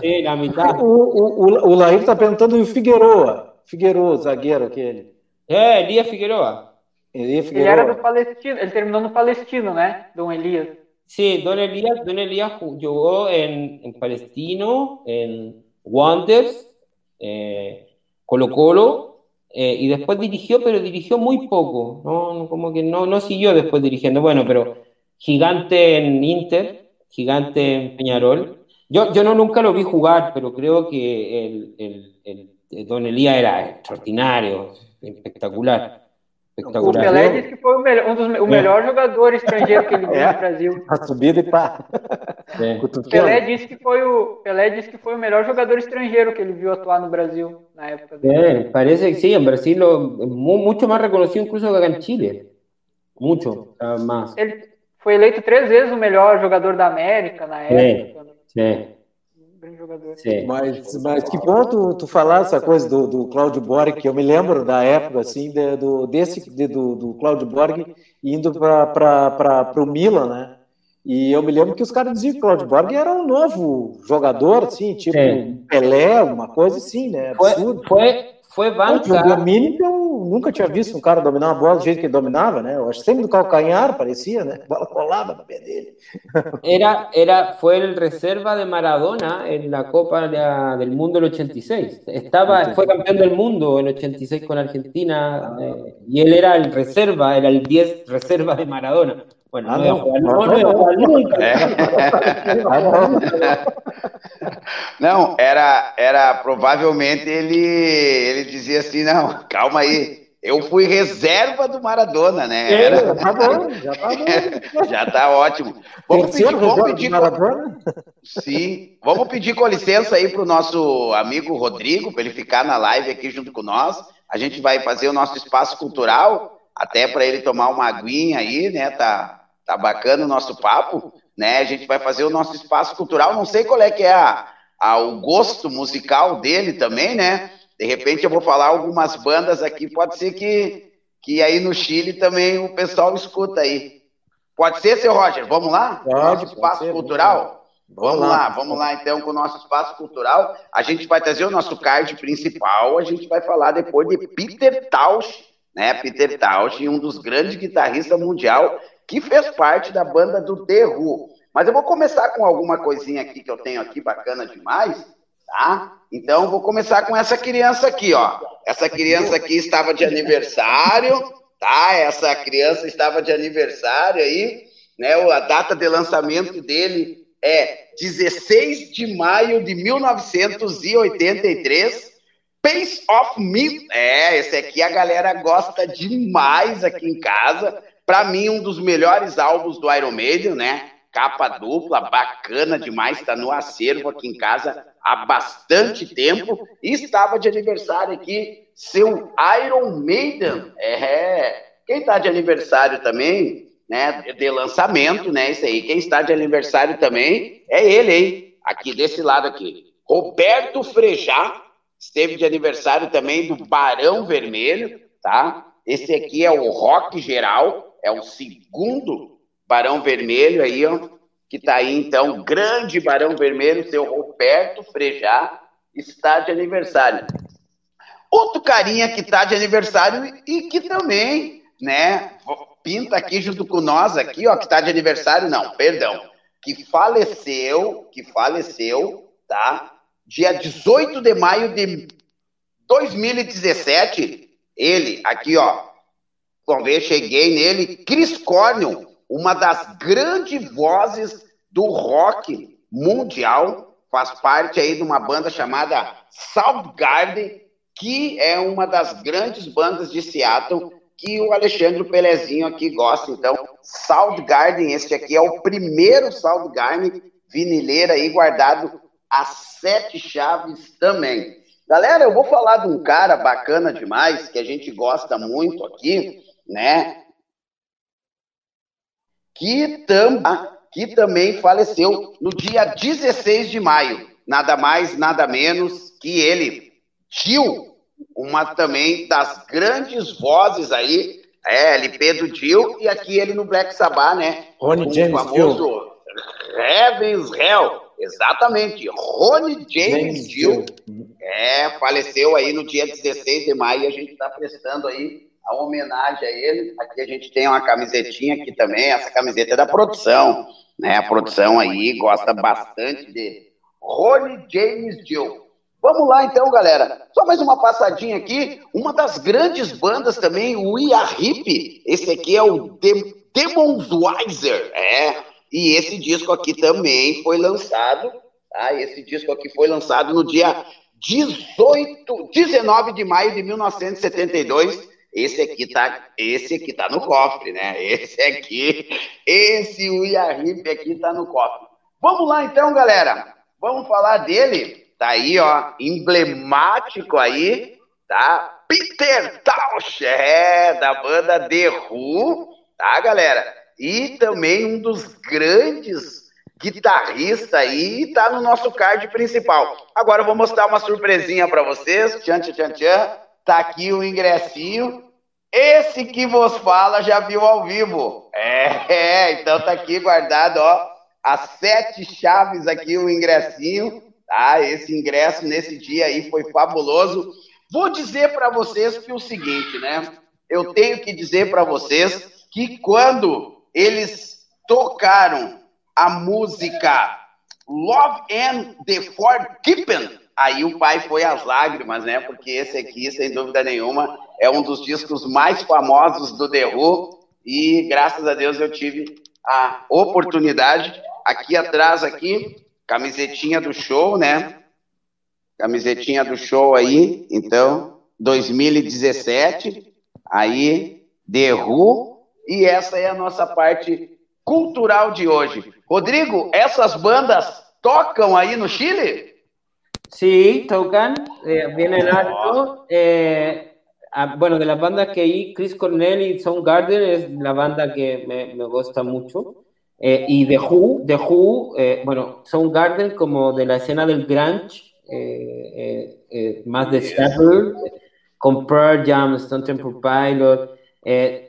Sim, a metade. O, o, o, o Lair tá perguntando o Figueroa. Figueroa, zagueiro aquele. É, Elia Figueroa. Elia Figueroa. Ele era do Palestino, ele terminou no Palestino, né? Dom Elias. Sí, Don Elías, Don Elías jugó en, en Palestino, en Wanderers, eh, Colo Colo, eh, y después dirigió, pero dirigió muy poco, ¿no? Como que no, no siguió después dirigiendo. Bueno, pero gigante en Inter, gigante en Peñarol. Yo, yo no nunca lo vi jugar, pero creo que el, el, el Don Elías era extraordinario, espectacular. O Pelé disse que foi o, melhor, um dos, o melhor é. jogador estrangeiro que ele viu é. no Brasil. A subida e pá. É. Pelé disse que foi o Pelé disse que foi o melhor jogador estrangeiro que ele viu atuar no Brasil na época dele. É, parece que sim, em Brasil muito mais reconhecido incluso que em Chile. Muito mais. Ele foi eleito três vezes o melhor jogador da América na época. Sim. Jogador. Sim. Mas, mas que bom tu, tu falar essa coisa do, do Claudio Borg, que eu me lembro da época, assim, de, do, desse, de, do, do Claudio Borg indo para o Milan, né? E eu me lembro que os caras diziam que o Claudio Borg era um novo jogador, assim, tipo Sim. Pelé, uma coisa assim, né? Absurdo. Foi, foi, foi banca. O domínio que eu nunca tinha visto um cara dominar uma bola do jeito que dominava, né? Eu acho sempre do calcanhar, parecia, né? A bola colava no pé dele. Era, era, foi el reserva de Maradona en la Copa del Mundo del 86. Estaba, fue campeón del mundo en 86 con Argentina eh, y él era el reserva, era el 10 reserva de Maradona. Bueno, ah, não, não, não, não, nunca. Não, era, era provavelmente ele, ele dizia assim, não, calma aí, eu fui reserva do Maradona, né? Era... É, tá bom, já tá bom. já tá ótimo. Vamos pedir, vamos pedir Maradona? Sim, vamos pedir com licença aí pro nosso amigo Rodrigo, para ele ficar na live aqui junto com nós. A gente vai fazer o nosso espaço cultural, até para ele tomar uma aguinha aí, né? Tá, Tá bacana o nosso papo, né? A gente vai fazer o nosso espaço cultural. Não sei qual é que é a, a, o gosto musical dele também, né? De repente eu vou falar algumas bandas aqui, pode ser que, que aí no Chile também o pessoal escuta aí. Pode ser, seu Roger? Vamos lá? Pode, nosso espaço ser, cultural? Vamos, lá, vamos lá então com o nosso espaço cultural. A gente vai trazer o nosso card principal, a gente vai falar depois de Peter Tausch, né? Peter Tausch, um dos grandes guitarristas mundial que fez parte da banda do Who. Mas eu vou começar com alguma coisinha aqui que eu tenho aqui bacana demais, tá? Então vou começar com essa criança aqui, ó. Essa criança aqui estava de aniversário, tá? Essa criança estava de aniversário aí, né? A data de lançamento dele é 16 de maio de 1983. Pace of Me. É, esse aqui a galera gosta demais aqui em casa. Para mim, um dos melhores álbuns do Iron Maiden, né? Capa dupla, bacana demais, está no acervo aqui em casa há bastante tempo. E estava de aniversário aqui, seu Iron Maiden. É, quem está de aniversário também, né? De lançamento, né? Isso aí. Quem está de aniversário também é ele, hein? Aqui desse lado aqui. Roberto Frejá esteve de aniversário também do Barão Vermelho, tá? Esse aqui é o rock geral, é o segundo Barão Vermelho aí, ó, que está aí, então, grande Barão Vermelho, seu Roberto Frejá, está de aniversário. Outro carinha que está de aniversário e que também, né, pinta aqui junto com nós aqui, ó, que está de aniversário, não, perdão, que faleceu, que faleceu, tá? Dia 18 de maio de 2017, ele, aqui, ó, Ver, cheguei nele. Chris Cornell, uma das grandes vozes do rock mundial, faz parte aí de uma banda chamada Soundgarden, que é uma das grandes bandas de Seattle que o Alexandre Pelezinho aqui gosta. Então, Soundgarden, esse aqui é o primeiro Soundgarden vinileira aí guardado a sete chaves também. Galera, eu vou falar de um cara bacana demais, que a gente gosta muito aqui, né? Que, tam, que também faleceu no dia 16 de maio. Nada mais, nada menos que ele, Gil, uma também das grandes vozes aí, é, LP do Gil, e aqui ele no Black Sabbath, né? Ronnie um James famoso Heaven's Hell. Exatamente, Ronnie James, James Dio. É, faleceu aí no dia 16 de maio, e a gente está prestando aí a homenagem a ele. Aqui a gente tem uma camisetinha aqui também, essa camiseta é da produção, né? A produção aí gosta bastante de Ronnie James Dio. Vamos lá então, galera. Só mais uma passadinha aqui. Uma das grandes bandas também, o Ia Hip. Esse aqui é o Dem Demons Wiser. É. E esse disco aqui também foi lançado. Tá? Esse disco aqui foi lançado no dia 18, 19 de maio de 1972 esse aqui tá, esse aqui tá no cofre, né? Esse aqui, esse Uyahip aqui tá no cofre. Vamos lá então, galera. Vamos falar dele. Tá aí, ó, emblemático aí, tá? Peter Tausch, é, da banda The Who, tá, galera? E também um dos grandes guitarrista aí e tá no nosso card principal. Agora eu vou mostrar uma surpresinha para vocês. Tchan, tchan, tchan, tchan. Tá aqui o ingressinho. Esse que vos fala já viu ao vivo. É, é, então tá aqui guardado, ó. As sete chaves aqui, o ingressinho. Tá? Esse ingresso nesse dia aí foi fabuloso. Vou dizer para vocês que o seguinte, né? Eu tenho que dizer para vocês que quando eles tocaram a música Love and the Forgiven, aí o pai foi às lágrimas, né? Porque esse aqui, sem dúvida nenhuma, é um dos discos mais famosos do The Who e graças a Deus eu tive a oportunidade aqui atrás aqui, camisetinha do show, né? Camisetinha do show aí, então, 2017, aí The Who, e essa é a nossa parte cultural de hoje. Rodrigo, essas bandas tocam aí no Chile? Sí, tocan, eh, vienen alto. Eh, Ah, bueno, de las bandas que hay, Chris Cornell y Soundgarden es la banda que me, me gusta mucho. Eh, y The Who, The Who eh, bueno, Soundgarden como de la escena del grunge, eh, más de Shepherd, con Pearl Jam, Stone Temple Pilot,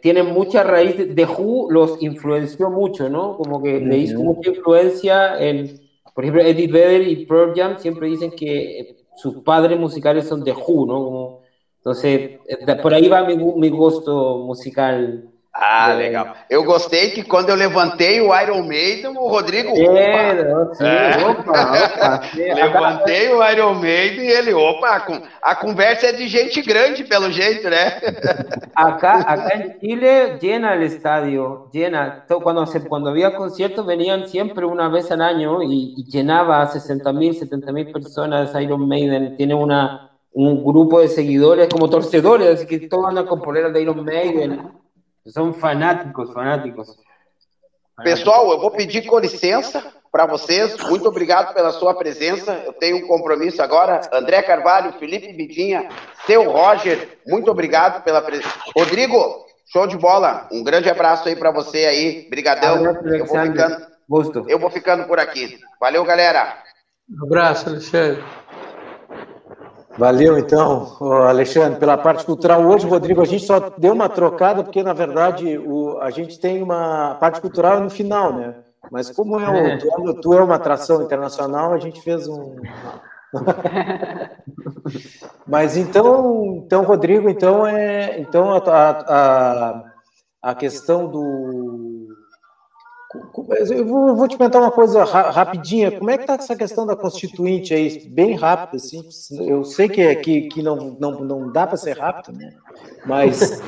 tienen mucha raíz. The Who los influenció mucho, ¿no? Como que le hizo mucha influencia en, por ejemplo, Eddie Vedder y Pearl Jam siempre dicen que sus padres musicales son The Who, ¿no? Como Entonces, por aí vai meu, meu gosto musical. Ah, legal. Eu gostei que quando eu levantei o Iron Maiden, o Rodrigo. É, opa, sim, é. opa, opa. levantei o Iron Maiden e ele, opa, a conversa é de gente grande, pelo jeito, né? Acá, acá en Chile llena el estadio, llena. Cuando, cuando había conciertos venían siempre una vez al año y, y llenaba a 60 mil, 70 mil personas Iron Maiden. Tiene una un grupo de seguidores como torcedores, así que todos andan con poleras de Iron Maiden. São fanáticos, fanáticos. Pessoal, eu vou pedir com licença para vocês. Muito obrigado pela sua presença. Eu tenho um compromisso agora. André Carvalho, Felipe Vidinha, seu Roger, muito obrigado pela presença. Rodrigo, show de bola. Um grande abraço aí para você aí. Brigadão. Eu vou ficando, eu vou ficando por aqui. Valeu, galera. Um abraço, Alexandre. Valeu, então, Alexandre, pela parte cultural. Hoje, Rodrigo, a gente só deu uma trocada, porque, na verdade, o, a gente tem uma parte cultural no final, né? Mas como é, o, é. Tu, é, tu é uma atração internacional, a gente fez um. Mas então, então, Rodrigo, então é, então a, a, a questão do eu vou, te perguntar uma coisa rapidinha. Como é que está essa questão da constituinte aí? Bem rápido, assim. Eu sei que, é, que, que não, não, não dá para ser rápido, né? Mas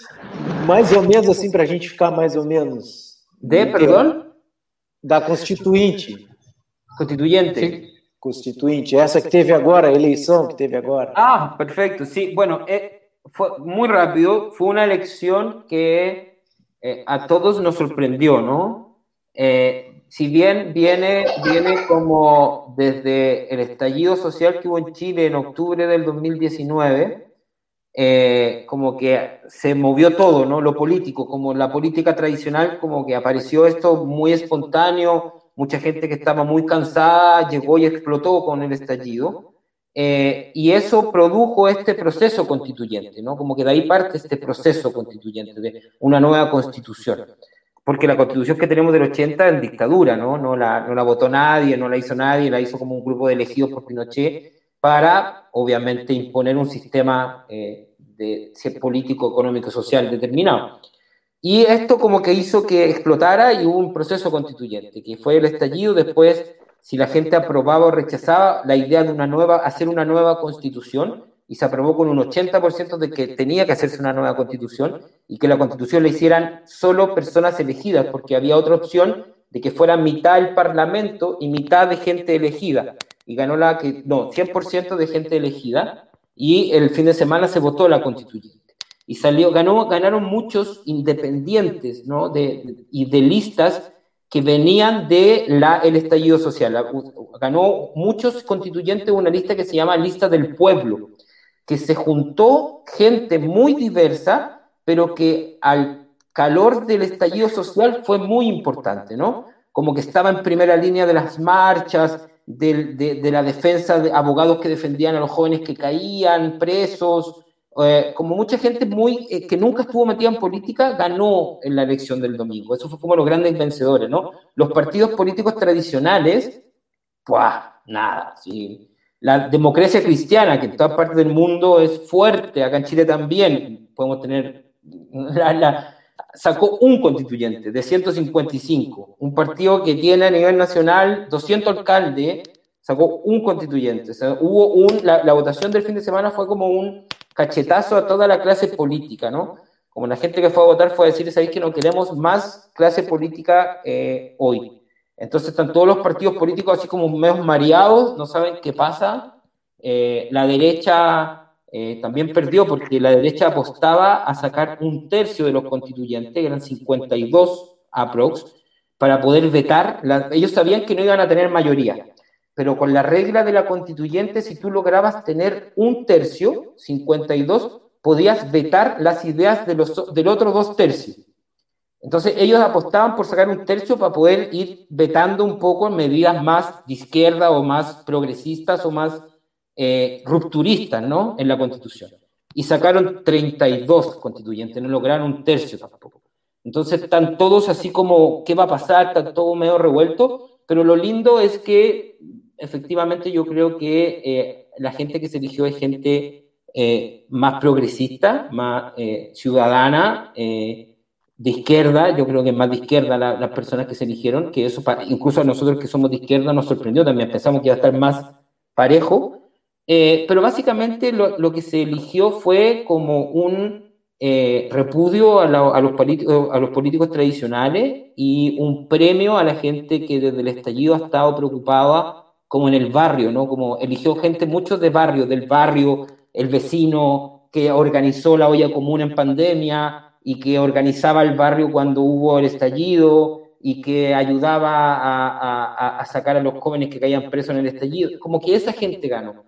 mais ou menos assim, para a gente ficar mais ou menos. De, perdão? Da constituinte. Constituinte. Constituinte. Essa que teve agora, a eleição que teve agora. Ah, perfeito. Sí, bueno, eh, fue muy rápido. Fue una elección que eh, a todos nos sorprendió, ¿no? Eh, si bien viene, viene como desde el estallido social que hubo en Chile en octubre del 2019, eh, como que se movió todo, ¿no? Lo político, como la política tradicional, como que apareció esto muy espontáneo, mucha gente que estaba muy cansada llegó y explotó con el estallido. Eh, y eso produjo este proceso constituyente, ¿no? Como que de ahí parte este proceso constituyente de una nueva constitución porque la constitución que tenemos del 80 en dictadura, ¿no? No la, no la votó nadie, no la hizo nadie, la hizo como un grupo de elegidos por Pinochet para, obviamente, imponer un sistema eh, de político, económico, social determinado. Y esto como que hizo que explotara y hubo un proceso constituyente, que fue el estallido, después, si la gente aprobaba o rechazaba la idea de una nueva, hacer una nueva constitución, y se aprobó con un 80% de que tenía que hacerse una nueva constitución y que la constitución la hicieran solo personas elegidas, porque había otra opción de que fuera mitad el parlamento y mitad de gente elegida. Y ganó la que, no, 100% de gente elegida y el fin de semana se votó la constituyente. Y salió, ganó, ganaron muchos independientes, ¿no? De, y de listas que venían de la, el estallido social. Ganó muchos constituyentes una lista que se llama Lista del Pueblo, que se juntó gente muy diversa, pero que al calor del estallido social fue muy importante, ¿no? como que estaba en primera línea de las marchas, de, la defensa de abogados que defendían a los jóvenes que caían presos, eh, como mucha gente muy eh, que nunca estuvo metida en política ganó en la elección del domingo. Eso fue como los grandes vencedores, ¿no? Los partidos políticos tradicionales, pues nada, sí. La democracia cristiana, que en todas partes del mundo es fuerte, acá en Chile también podemos tener la, sacó un constituyente de 155, un partido que tiene a nivel nacional 200 alcaldes, sacó un constituyente. hubo un, la, votación del fin de semana fue como un cachetazo a toda la clase política, ¿no? Como la gente que fue a votar fue a decir, ¿sabéis que no queremos más clase política eh, hoy? Entonces están todos los partidos políticos así como medio mareados, no saben qué pasa. Eh, la derecha eh, también perdió porque la derecha apostaba a sacar un tercio de los constituyentes, eran 52 aprox, para poder vetar. ellos sabían que no iban a tener mayoría, pero con la regla de la constituyente, si tú lograbas tener un tercio, 52, podías vetar las ideas de los, del otro dos tercios. Entonces ellos apostaban por sacar un tercio para poder ir vetando un poco medidas más de izquierda o más progresistas o más eh, rupturistas ¿no? en la Constitución. Y sacaron 32 constituyentes, no lograron un tercio tampoco. Entonces están todos así como, ¿qué va a pasar? Está todo medio revuelto, pero lo lindo es que efectivamente yo creo que eh, la gente que se eligió es gente eh, más progresista, más ciudadana, de izquierda, yo creo que más de izquierda las personas que se eligieron, que eso incluso a nosotros que somos de izquierda nos sorprendió también, pensamos que iba a estar más parejo, eh, pero básicamente lo, lo, que se eligió fue como un eh, repudio a, a, los a, los políticos tradicionales y un premio a la gente que desde el estallido ha estado preocupada como en el barrio, ¿no? Como eligió gente, muchos de barrio, del barrio, el vecino que organizó la olla común en pandemia y que organizaba el barrio cuando hubo el estallido y que ayudaba a, a, a sacar a los jóvenes que caían presos en el estallido. Como que esa gente ganó.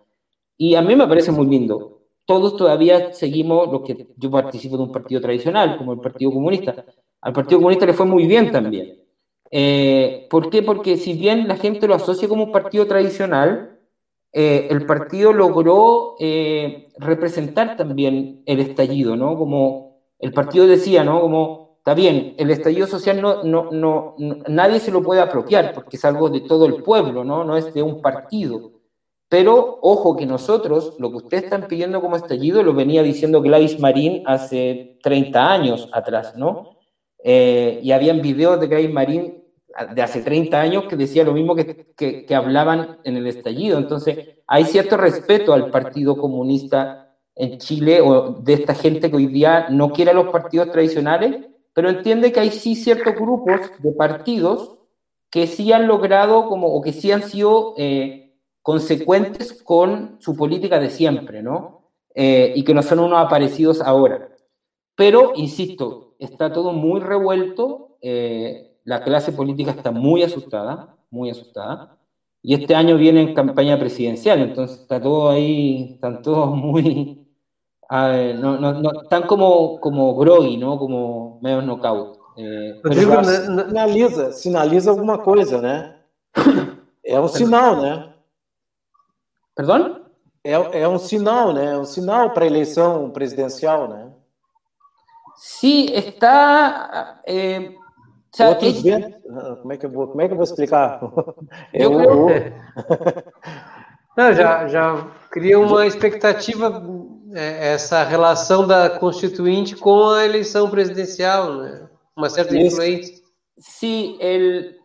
Y a mí me parece muy lindo. Todos todavía seguimos lo que yo participo de un partido tradicional, como el Partido Comunista. Al Partido Comunista le fue muy bien también. Eh, ¿Por qué? Porque si bien la gente lo asocia como un partido tradicional, eh, el partido logró eh, representar también el estallido, ¿no? Como el partido decía, ¿no? Como, está bien, el estallido social no, no, no, nadie se lo puede apropiar porque es algo de todo el pueblo, ¿no? No es de un partido. Pero ojo que nosotros, lo que ustedes están pidiendo como estallido, lo venía diciendo Gladys Marín hace 30 años atrás, ¿no? Eh, y habían videos de Gladys Marín de hace 30 años que decía lo mismo que, que, hablaban en el estallido. Entonces, hay cierto respeto al Partido Comunista en Chile o de esta gente que hoy día no quiere a los partidos tradicionales, pero entiende que hay sí ciertos grupos de partidos que sí han logrado como, o que sí han sido... Eh, consecuentes con su política de siempre, ¿no? Eh, y que no son unos aparecidos ahora. Pero, insisto, está todo muy revuelto, eh, la clase política está muy asustada, muy asustada, y este año viene en campaña presidencial, entonces está todo ahí, están todos muy... no, no, no, están como, como groggy, ¿no? Como medio knockout. Eh, Rodrigo, sinaliza, sinaliza alguma coisa, né? É um sinal, né? Perdão? É, é um sinal, né? É um sinal para a eleição presidencial, né? Sim, está. É, Outros ventos, como, é que eu vou, como é que eu vou explicar? Eu, eu... Não, já, já cria uma expectativa, é, essa relação da Constituinte com a eleição presidencial, né? uma certa influência. Sim, el,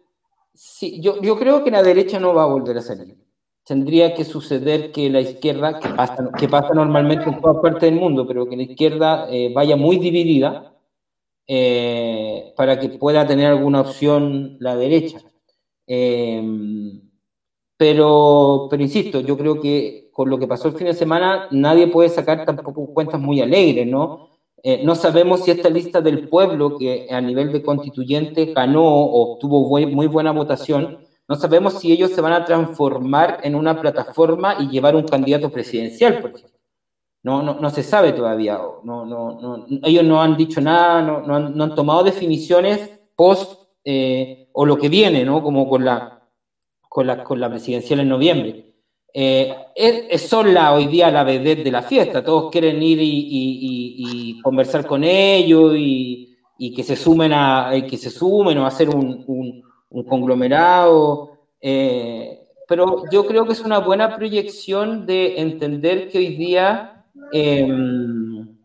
sí, yo, yo creo que la derecha no va a volver a salir. tendría que suceder que la izquierda, que pasa, que pasa normalmente en todas partes del mundo, pero que la izquierda eh, vaya muy dividida eh, para que pueda tener alguna opción la derecha. Em, pero, pero insisto, yo creo que con lo que pasó el fin de semana nadie puede sacar tampoco cuentas muy alegres, ¿no? Eh, no sabemos si esta lista del pueblo, que a nivel de constituyente ganó o tuvo muy buena votación, no sabemos si ellos se van a transformar en una plataforma y llevar un candidato presidencial, por ejemplo. No, no, no se sabe todavía. No, no, no, ellos no han dicho nada, no, no, han, tomado definiciones post eh, o lo que viene, ¿no? Como con la, con la, con la presidencial en noviembre. Eh, son la, hoy día la vedette de la fiesta, todos quieren ir y, conversar con ellos y, que se sumen a que se sumen o hacer un, un, conglomerado. Eh, pero yo creo que es una buena proyección de entender que hoy día em,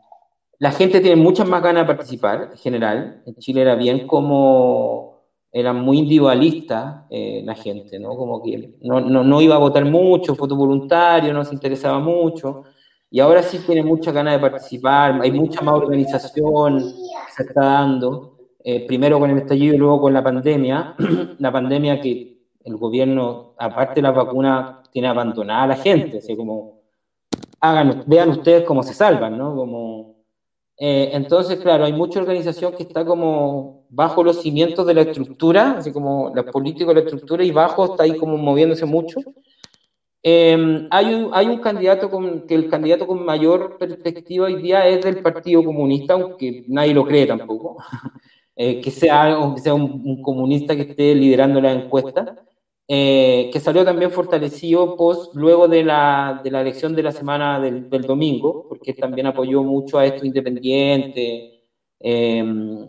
la gente tiene muchas más ganas de participar en general. En Chile era bien como era muy individualista eh, la gente, ¿no? Como que no, no, no, iba a votar mucho, voto voluntario, no se interesaba mucho. Y ahora sí tiene muchas ganas de participar, hay mucha más organización que se está dando. Eh, primero con el estallido y luego con la pandemia. la pandemia que el gobierno, aparte de la vacuna, tiene abandonada a la gente. Así como, hagan, vean ustedes cómo se salvan, ¿no? Como, eh, entonces, claro, hay mucha organización que está como bajo los cimientos de la estructura, así como la política de la estructura, y bajo está ahí como moviéndose mucho. Em, hay, un, hay un candidato con, que el candidato con mayor perspectiva hoy día es del Partido Comunista, aunque nadie lo cree tampoco, eh, que sea, sea un, comunista que esté liderando la encuesta. Eh, que salió también fortalecido post, luego de la, de la elección de la semana del, del domingo, porque también apoyó mucho a estos independientes, eh,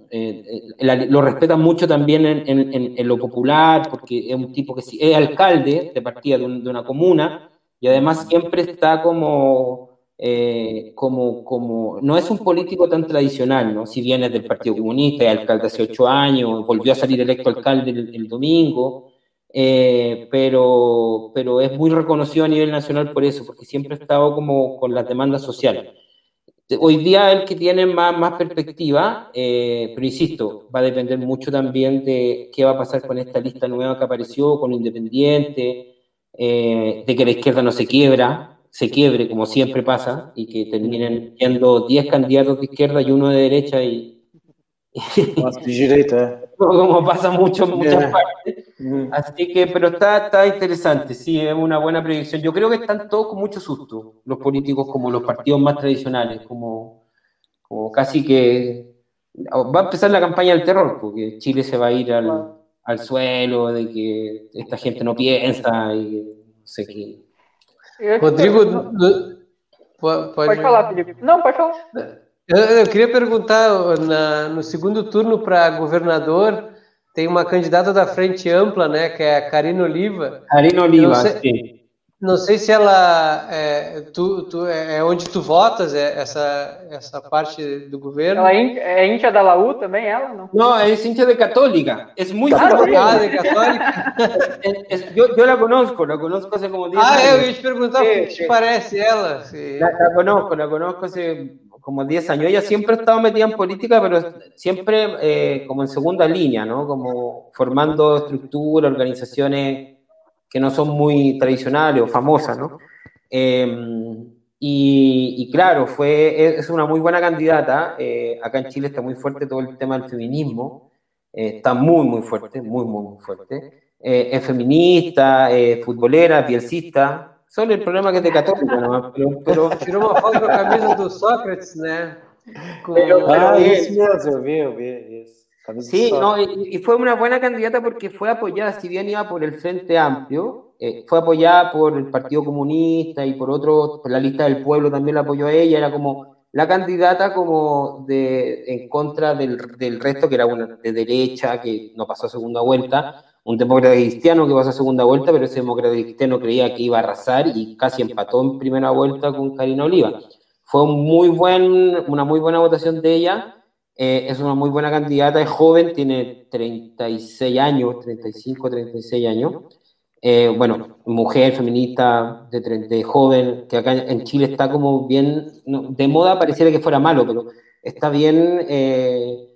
eh, lo respeta mucho también en, en, en, lo popular, porque es un tipo que es alcalde de partida de, de una comuna y además siempre está como, como, como, no es un político tan tradicional, ¿no? Si viene del Partido Comunista, es alcalde hace ocho años, volvió a salir electo alcalde el, el domingo, eh, pero, pero es muy reconocido a nivel nacional por eso, porque siempre ha estado como con las demandas sociales. Hoy día el que tiene más, más perspectiva, eh, pero insisto, va a depender mucho también de qué va a pasar con esta lista nueva que apareció, con Independiente, eh, de que la izquierda no se quiebra, se quiebre como siempre pasa, y que terminen siendo 10 candidatos de izquierda y uno de derecha y... como pasa mucho en muchas partes. Así que, pero está, está interesante, sí, es una buena predicción. Yo creo que están todos con mucho susto, los políticos como los partidos más tradicionales, como, como casi que va a empezar la campaña del terror, porque Chile se va a ir al, al suelo, de que esta gente no piensa y no sé qué. Rodrigo, pode, pode falar, Felipe. Não, pode falar. Eu, eu queria perguntar, na, no segundo turno para governador, tem uma candidata da Frente Ampla, né, que é a Karina Oliva. Karina Oliva, não sei, sim. Não sei se ela é, tu, tu, é, é onde tu votas, é essa, essa parte do governo. Ela é íntia da Laú também, ela? Não, não é íntia de católica. É muito ah, ah, de católica? eu, eu la conozco, la conozco hace como 10 ah, anos. Ah, eu ia te perguntar o que te parece ela. Se... La, la conozco, la conozco hace como 10 años. Ella siempre ha estado metida en política, pero siempre eh, como en segunda línea, ¿no? Como formando estructuras, organizaciones que no son muy tradicionales o famosas, ¿no? Em, y, claro, fue, es una muy buena candidata. Eh, acá en Chile está muy fuerte todo el tema del feminismo. Eh, está muy, muy fuerte, muy, muy, muy fuerte. es feminista, futbolera, pielcista, Solo el problema que es de católica, ¿no? Pero, pero... Tirou uma foto com a camisa do Sócrates, né? Com... ah, isso mesmo, eu vi, eu vi, isso. Sí, no, y, y, fue una buena candidata porque fue apoyada, si bien iba por el Frente Amplio, eh, fue apoyada por el Partido Comunista y por otro, por la lista del pueblo también la apoyó a ella, era como la candidata como de, en contra del, del resto, que era una de derecha, que no pasó a segunda vuelta, un demócrata cristiano que pasó a segunda vuelta, pero ese demócrata cristiano creía que iba a arrasar y casi empató en primera vuelta con Karina Oliva. Fue muy buen, una muy buena votación de ella. Eh, es una muy buena candidata, es joven, tiene 36 años, 35, 36 años. Eh, bueno, mujer feminista de, de, joven, que acá en Chile está como bien, de moda pareciera que fuera malo, pero está bien eh,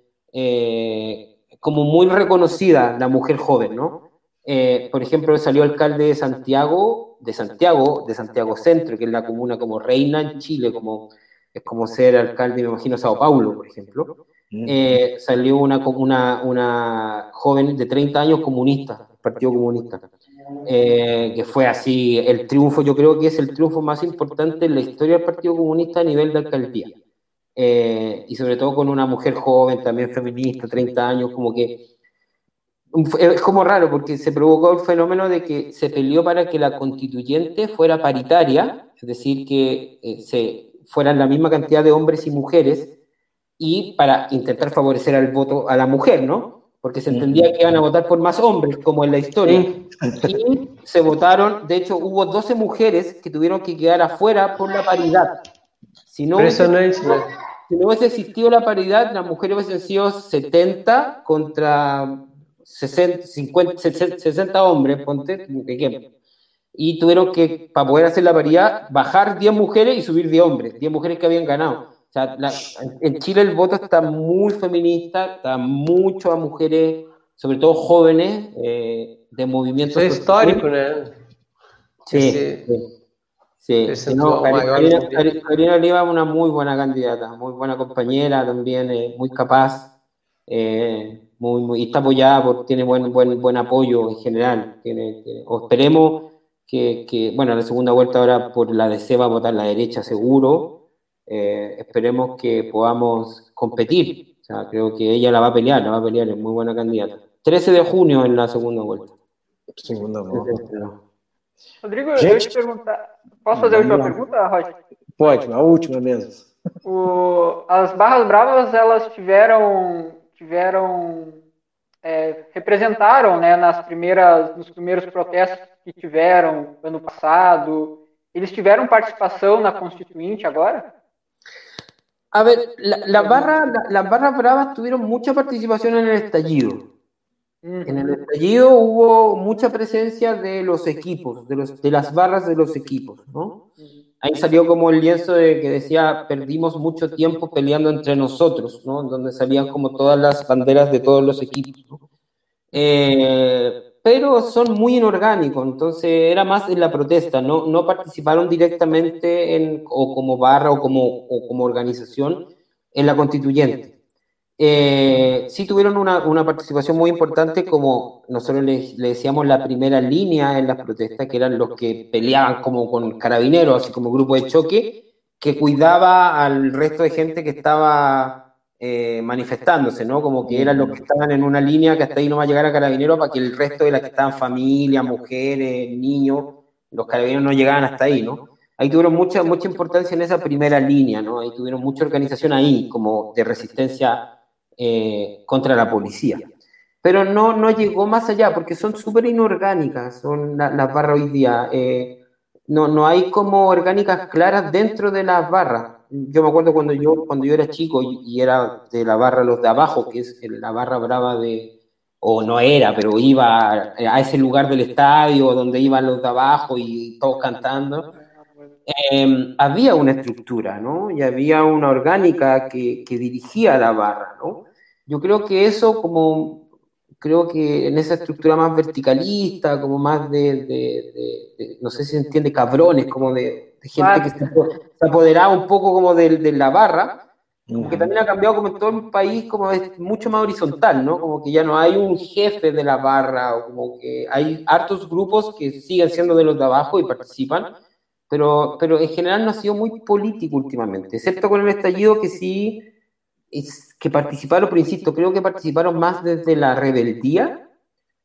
como muy reconocida la mujer joven, ¿no? Eh, por ejemplo, salió alcalde de Santiago, de Santiago, de Santiago Centro, que es la comuna como reina en Chile, como es como ser alcalde, me imagino, Sao Paulo, por ejemplo. Mm. Eh, salió una, una, una joven de 30 años comunista, Partido Comunista, eh, que fue así el triunfo, yo creo que es el triunfo más importante en la historia del Partido Comunista a nivel de alcaldía. Eh, y sobre todo con una mujer joven, también feminista, 30 años, como que es como raro porque se provocó el fenómeno de que se peleó para que la constituyente fuera paritaria, es decir, que eh, se fueran la misma cantidad de hombres y mujeres y para intentar favorecer al voto a la mujer, ¿no? Porque se entendía que iban a votar por más hombres, como en la historia. Y se votaron, de hecho, hubo 12 mujeres que tuvieron que quedar afuera por la paridad. Si no, hubiese, si no hubiese existido la paridad, las mujeres hubiesen sido 70 contra 60, 50, 60 hombres, ponte, ejemplo. Y tuvieron que, para poder hacer la paridad, bajar 10 mujeres y subir 10 hombres, 10 mujeres que habían ganado. O sea, en Chile el voto está muy feminista, está mucho a mujeres, sobre todo jóvenes, eh, de movimientos. Es histórico, ¿no? Sí, sí. sí. No, Karina, Oliva es una muy buena candidata, muy buena compañera también, eh, muy capaz. Eh, muy, y está apoyada, por, tiene buen, buen, buen apoyo en general. Tiene, o esperemos que, que, bueno, la segunda vuelta ahora por la DC va a votar la derecha seguro. Eh, esperemos que podamos competir. O sea, creo que ella la va a pelear, la va a pelear, es muy buena candidata. 13 de junio en la segunda vuelta. Segunda vuelta. Rodrigo, Gente, eu te perguntar. Posso fazer a última pergunta, Roger? Pode, a última mesmo. O, as Barras Bravas, elas tiveram tiveram é, representaram né, nas primeiras, nos primeiros protestos que tiveram ano passado. Eles tiveram participação na Constituinte agora? A ver, las la barras la, la barra bravas tuvieron mucha participación en el estallido. En el estallido hubo mucha presencia de los equipos, de, los, de las barras de los equipos, ¿no? ahí salió como el lienzo de que decía, perdimos mucho tiempo peleando entre nosotros, ¿no? Donde salían como todas las banderas de todos los equipos. Eh, pero son muy inorgánicos, entonces era más en la protesta, no, no participaron directamente en, o como barra o como, o como organización en la constituyente. Eh, sí tuvieron una, una, participación muy importante, como nosotros le, le, decíamos la primera línea en las protestas, que eran los que peleaban como con carabineros, así como grupo de choque, que cuidaba al resto de gente que estaba eh, manifestándose, ¿no? Como que eran los que estaban en una línea que hasta ahí no va a llegar a carabineros para que el resto de las que estaban familia, mujeres, niños, los carabineros no llegaban hasta ahí, ¿no? ahí tuvieron mucha, mucha importancia en esa primera línea, ¿no? Ahí tuvieron mucha organización ahí, como de resistencia eh, contra la policía. Pero no, no llegó más allá, porque son súper inorgánicas, son las barras hoy día. Eh, no, no hay como orgánicas claras dentro de las barras. Yo me acuerdo cuando yo, cuando yo era chico y, era de la barra Los de Abajo, que es la barra brava de, o no era, pero iba a, ese lugar del estadio donde iban los de abajo y todos cantando. Em, había una estructura, ¿no? Y había una orgánica que, que, dirigía la barra, ¿no? Yo creo que eso como, creo que en esa estructura más verticalista, como más de, de, no sé si se entiende, cabrones, como de, gente que se, apoderaba un poco como de, la barra, que también ha cambiado como en todo el país, como es mucho más horizontal, ¿no? Como que ya no hay un jefe de la barra, o como que hay hartos grupos que siguen siendo de los de abajo y participan, pero, pero en general no ha sido muy político últimamente, excepto con el estallido que sí, es, que participaron, pero insisto, creo que participaron más desde la rebeldía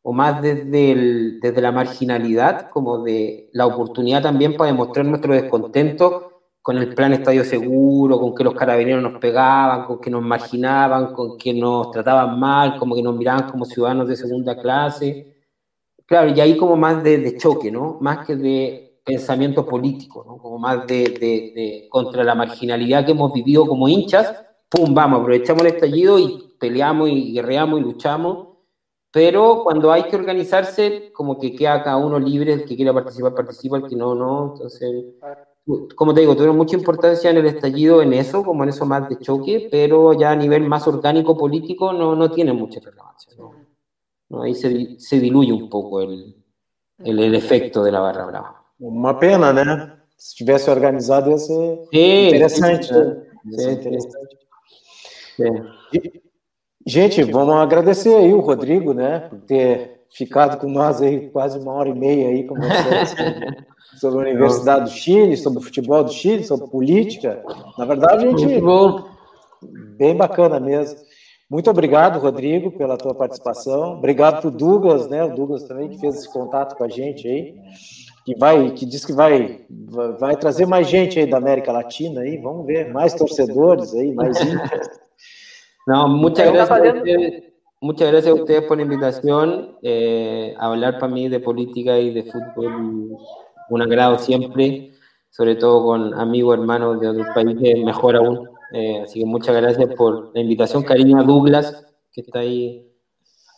o más desde, el, desde la marginalidad, como de la oportunidad también para demostrar nuestro descontento con el plan Estadio Seguro, con que los carabineros nos pegaban, con que nos marginaban, con que nos trataban mal, como que nos miraban como ciudadanos de segunda clase. Claro, y ahí como más de, de choque, ¿no? Más que de pensamiento político, ¿no? como más de, de, de, contra la marginalidad que hemos vivido como hinchas, pum, vamos, aprovechamos el estallido y peleamos y guerreamos y luchamos, pero cuando hay que organizarse, como que queda cada uno libre, el que quiera participar, participa, el que no, no, entonces, como te digo, tuvieron mucha importancia en el estallido en eso, como en eso más de choque, pero ya a nivel más orgánico político no, no tiene mucha relevancia, ¿no? ¿no? Ahí se, se diluye un poco el, el, el efecto de la barra brava. Uma pena, né? Se tivesse organizado, ia ser sim, interessante. Sim, né? Ia ser interessante. Sim. Gente, vamos agradecer aí o Rodrigo, né, por ter ficado com nós aí quase uma hora e meia aí com vocês sobre a Universidade do Chile, sobre o futebol do Chile, sobre política. Na verdade, a gente bem bacana mesmo. Muito obrigado, Rodrigo, pela tua participação. Obrigado para o Douglas, né? O Douglas também que fez esse contato com a gente aí, que vai, que diz que vai, vai trazer mais gente aí da América Latina aí. Vamos ver, mais torcedores aí, mais Não, muchas gracias. Muchas gracias a ustedes por la invitación eh, a hablar para mí de política y de fútbol. Un agrado siempre, sobre todo con amigos, hermanos de otros países, mejor aún. Eh, así que muchas gracias por la invitación. Cariño a Douglas, que está ahí.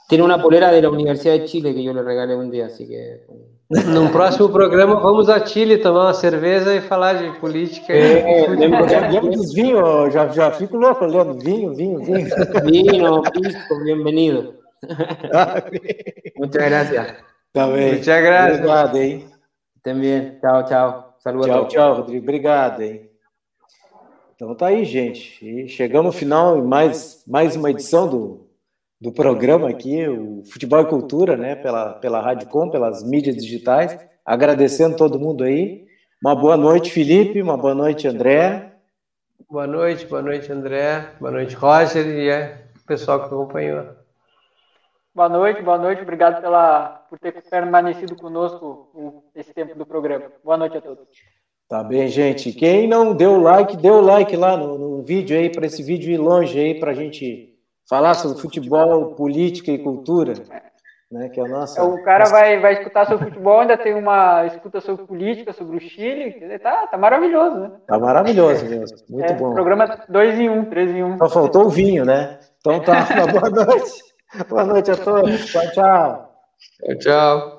Tiene una polera de la Universidad de Chile que yo le regalé un día, así que. No próximo programa vamos a Chile tomar uma cerveja e falar de política. É, lembro vinho, já, já fico louco olhando vinho, vinho, vinho. Vino, pisco, bienvenido. Muchas gracias. Também. Muchas gracias. Obrigado, hein? Também. Tchau, tchau. Saludos. Tchau, tchau, Rodrigo. Obrigado, hein? Então tá aí, gente. E chegamos no final em mais, mais uma edição do, do programa aqui, o Futebol e Cultura, né? Pela, pela Rádio Com, pelas mídias digitais. Agradecendo todo mundo aí. Uma boa noite, Felipe. Uma boa noite, André. Boa noite, boa noite, André. Boa noite, Roger e é, o pessoal que acompanhou. Boa noite, boa noite. Obrigado pela, por ter permanecido conosco esse tempo do programa. Boa noite a todos. Tá bem, gente. Quem não deu like, deu like lá no, no vídeo aí, para esse vídeo ir longe aí, para a gente falar sobre futebol, política e cultura. Né, que é a nossa... O cara vai, vai escutar sobre futebol, ainda tem uma escuta sobre política, sobre o Chile. Tá, tá maravilhoso, né? Tá maravilhoso mesmo. Muito é, bom. Programa 2 em 1, um, 3 em 1. Um. Só faltou o vinho, né? Então tá, boa noite. Boa noite a todos. Tchau, tchau. Tchau, tchau.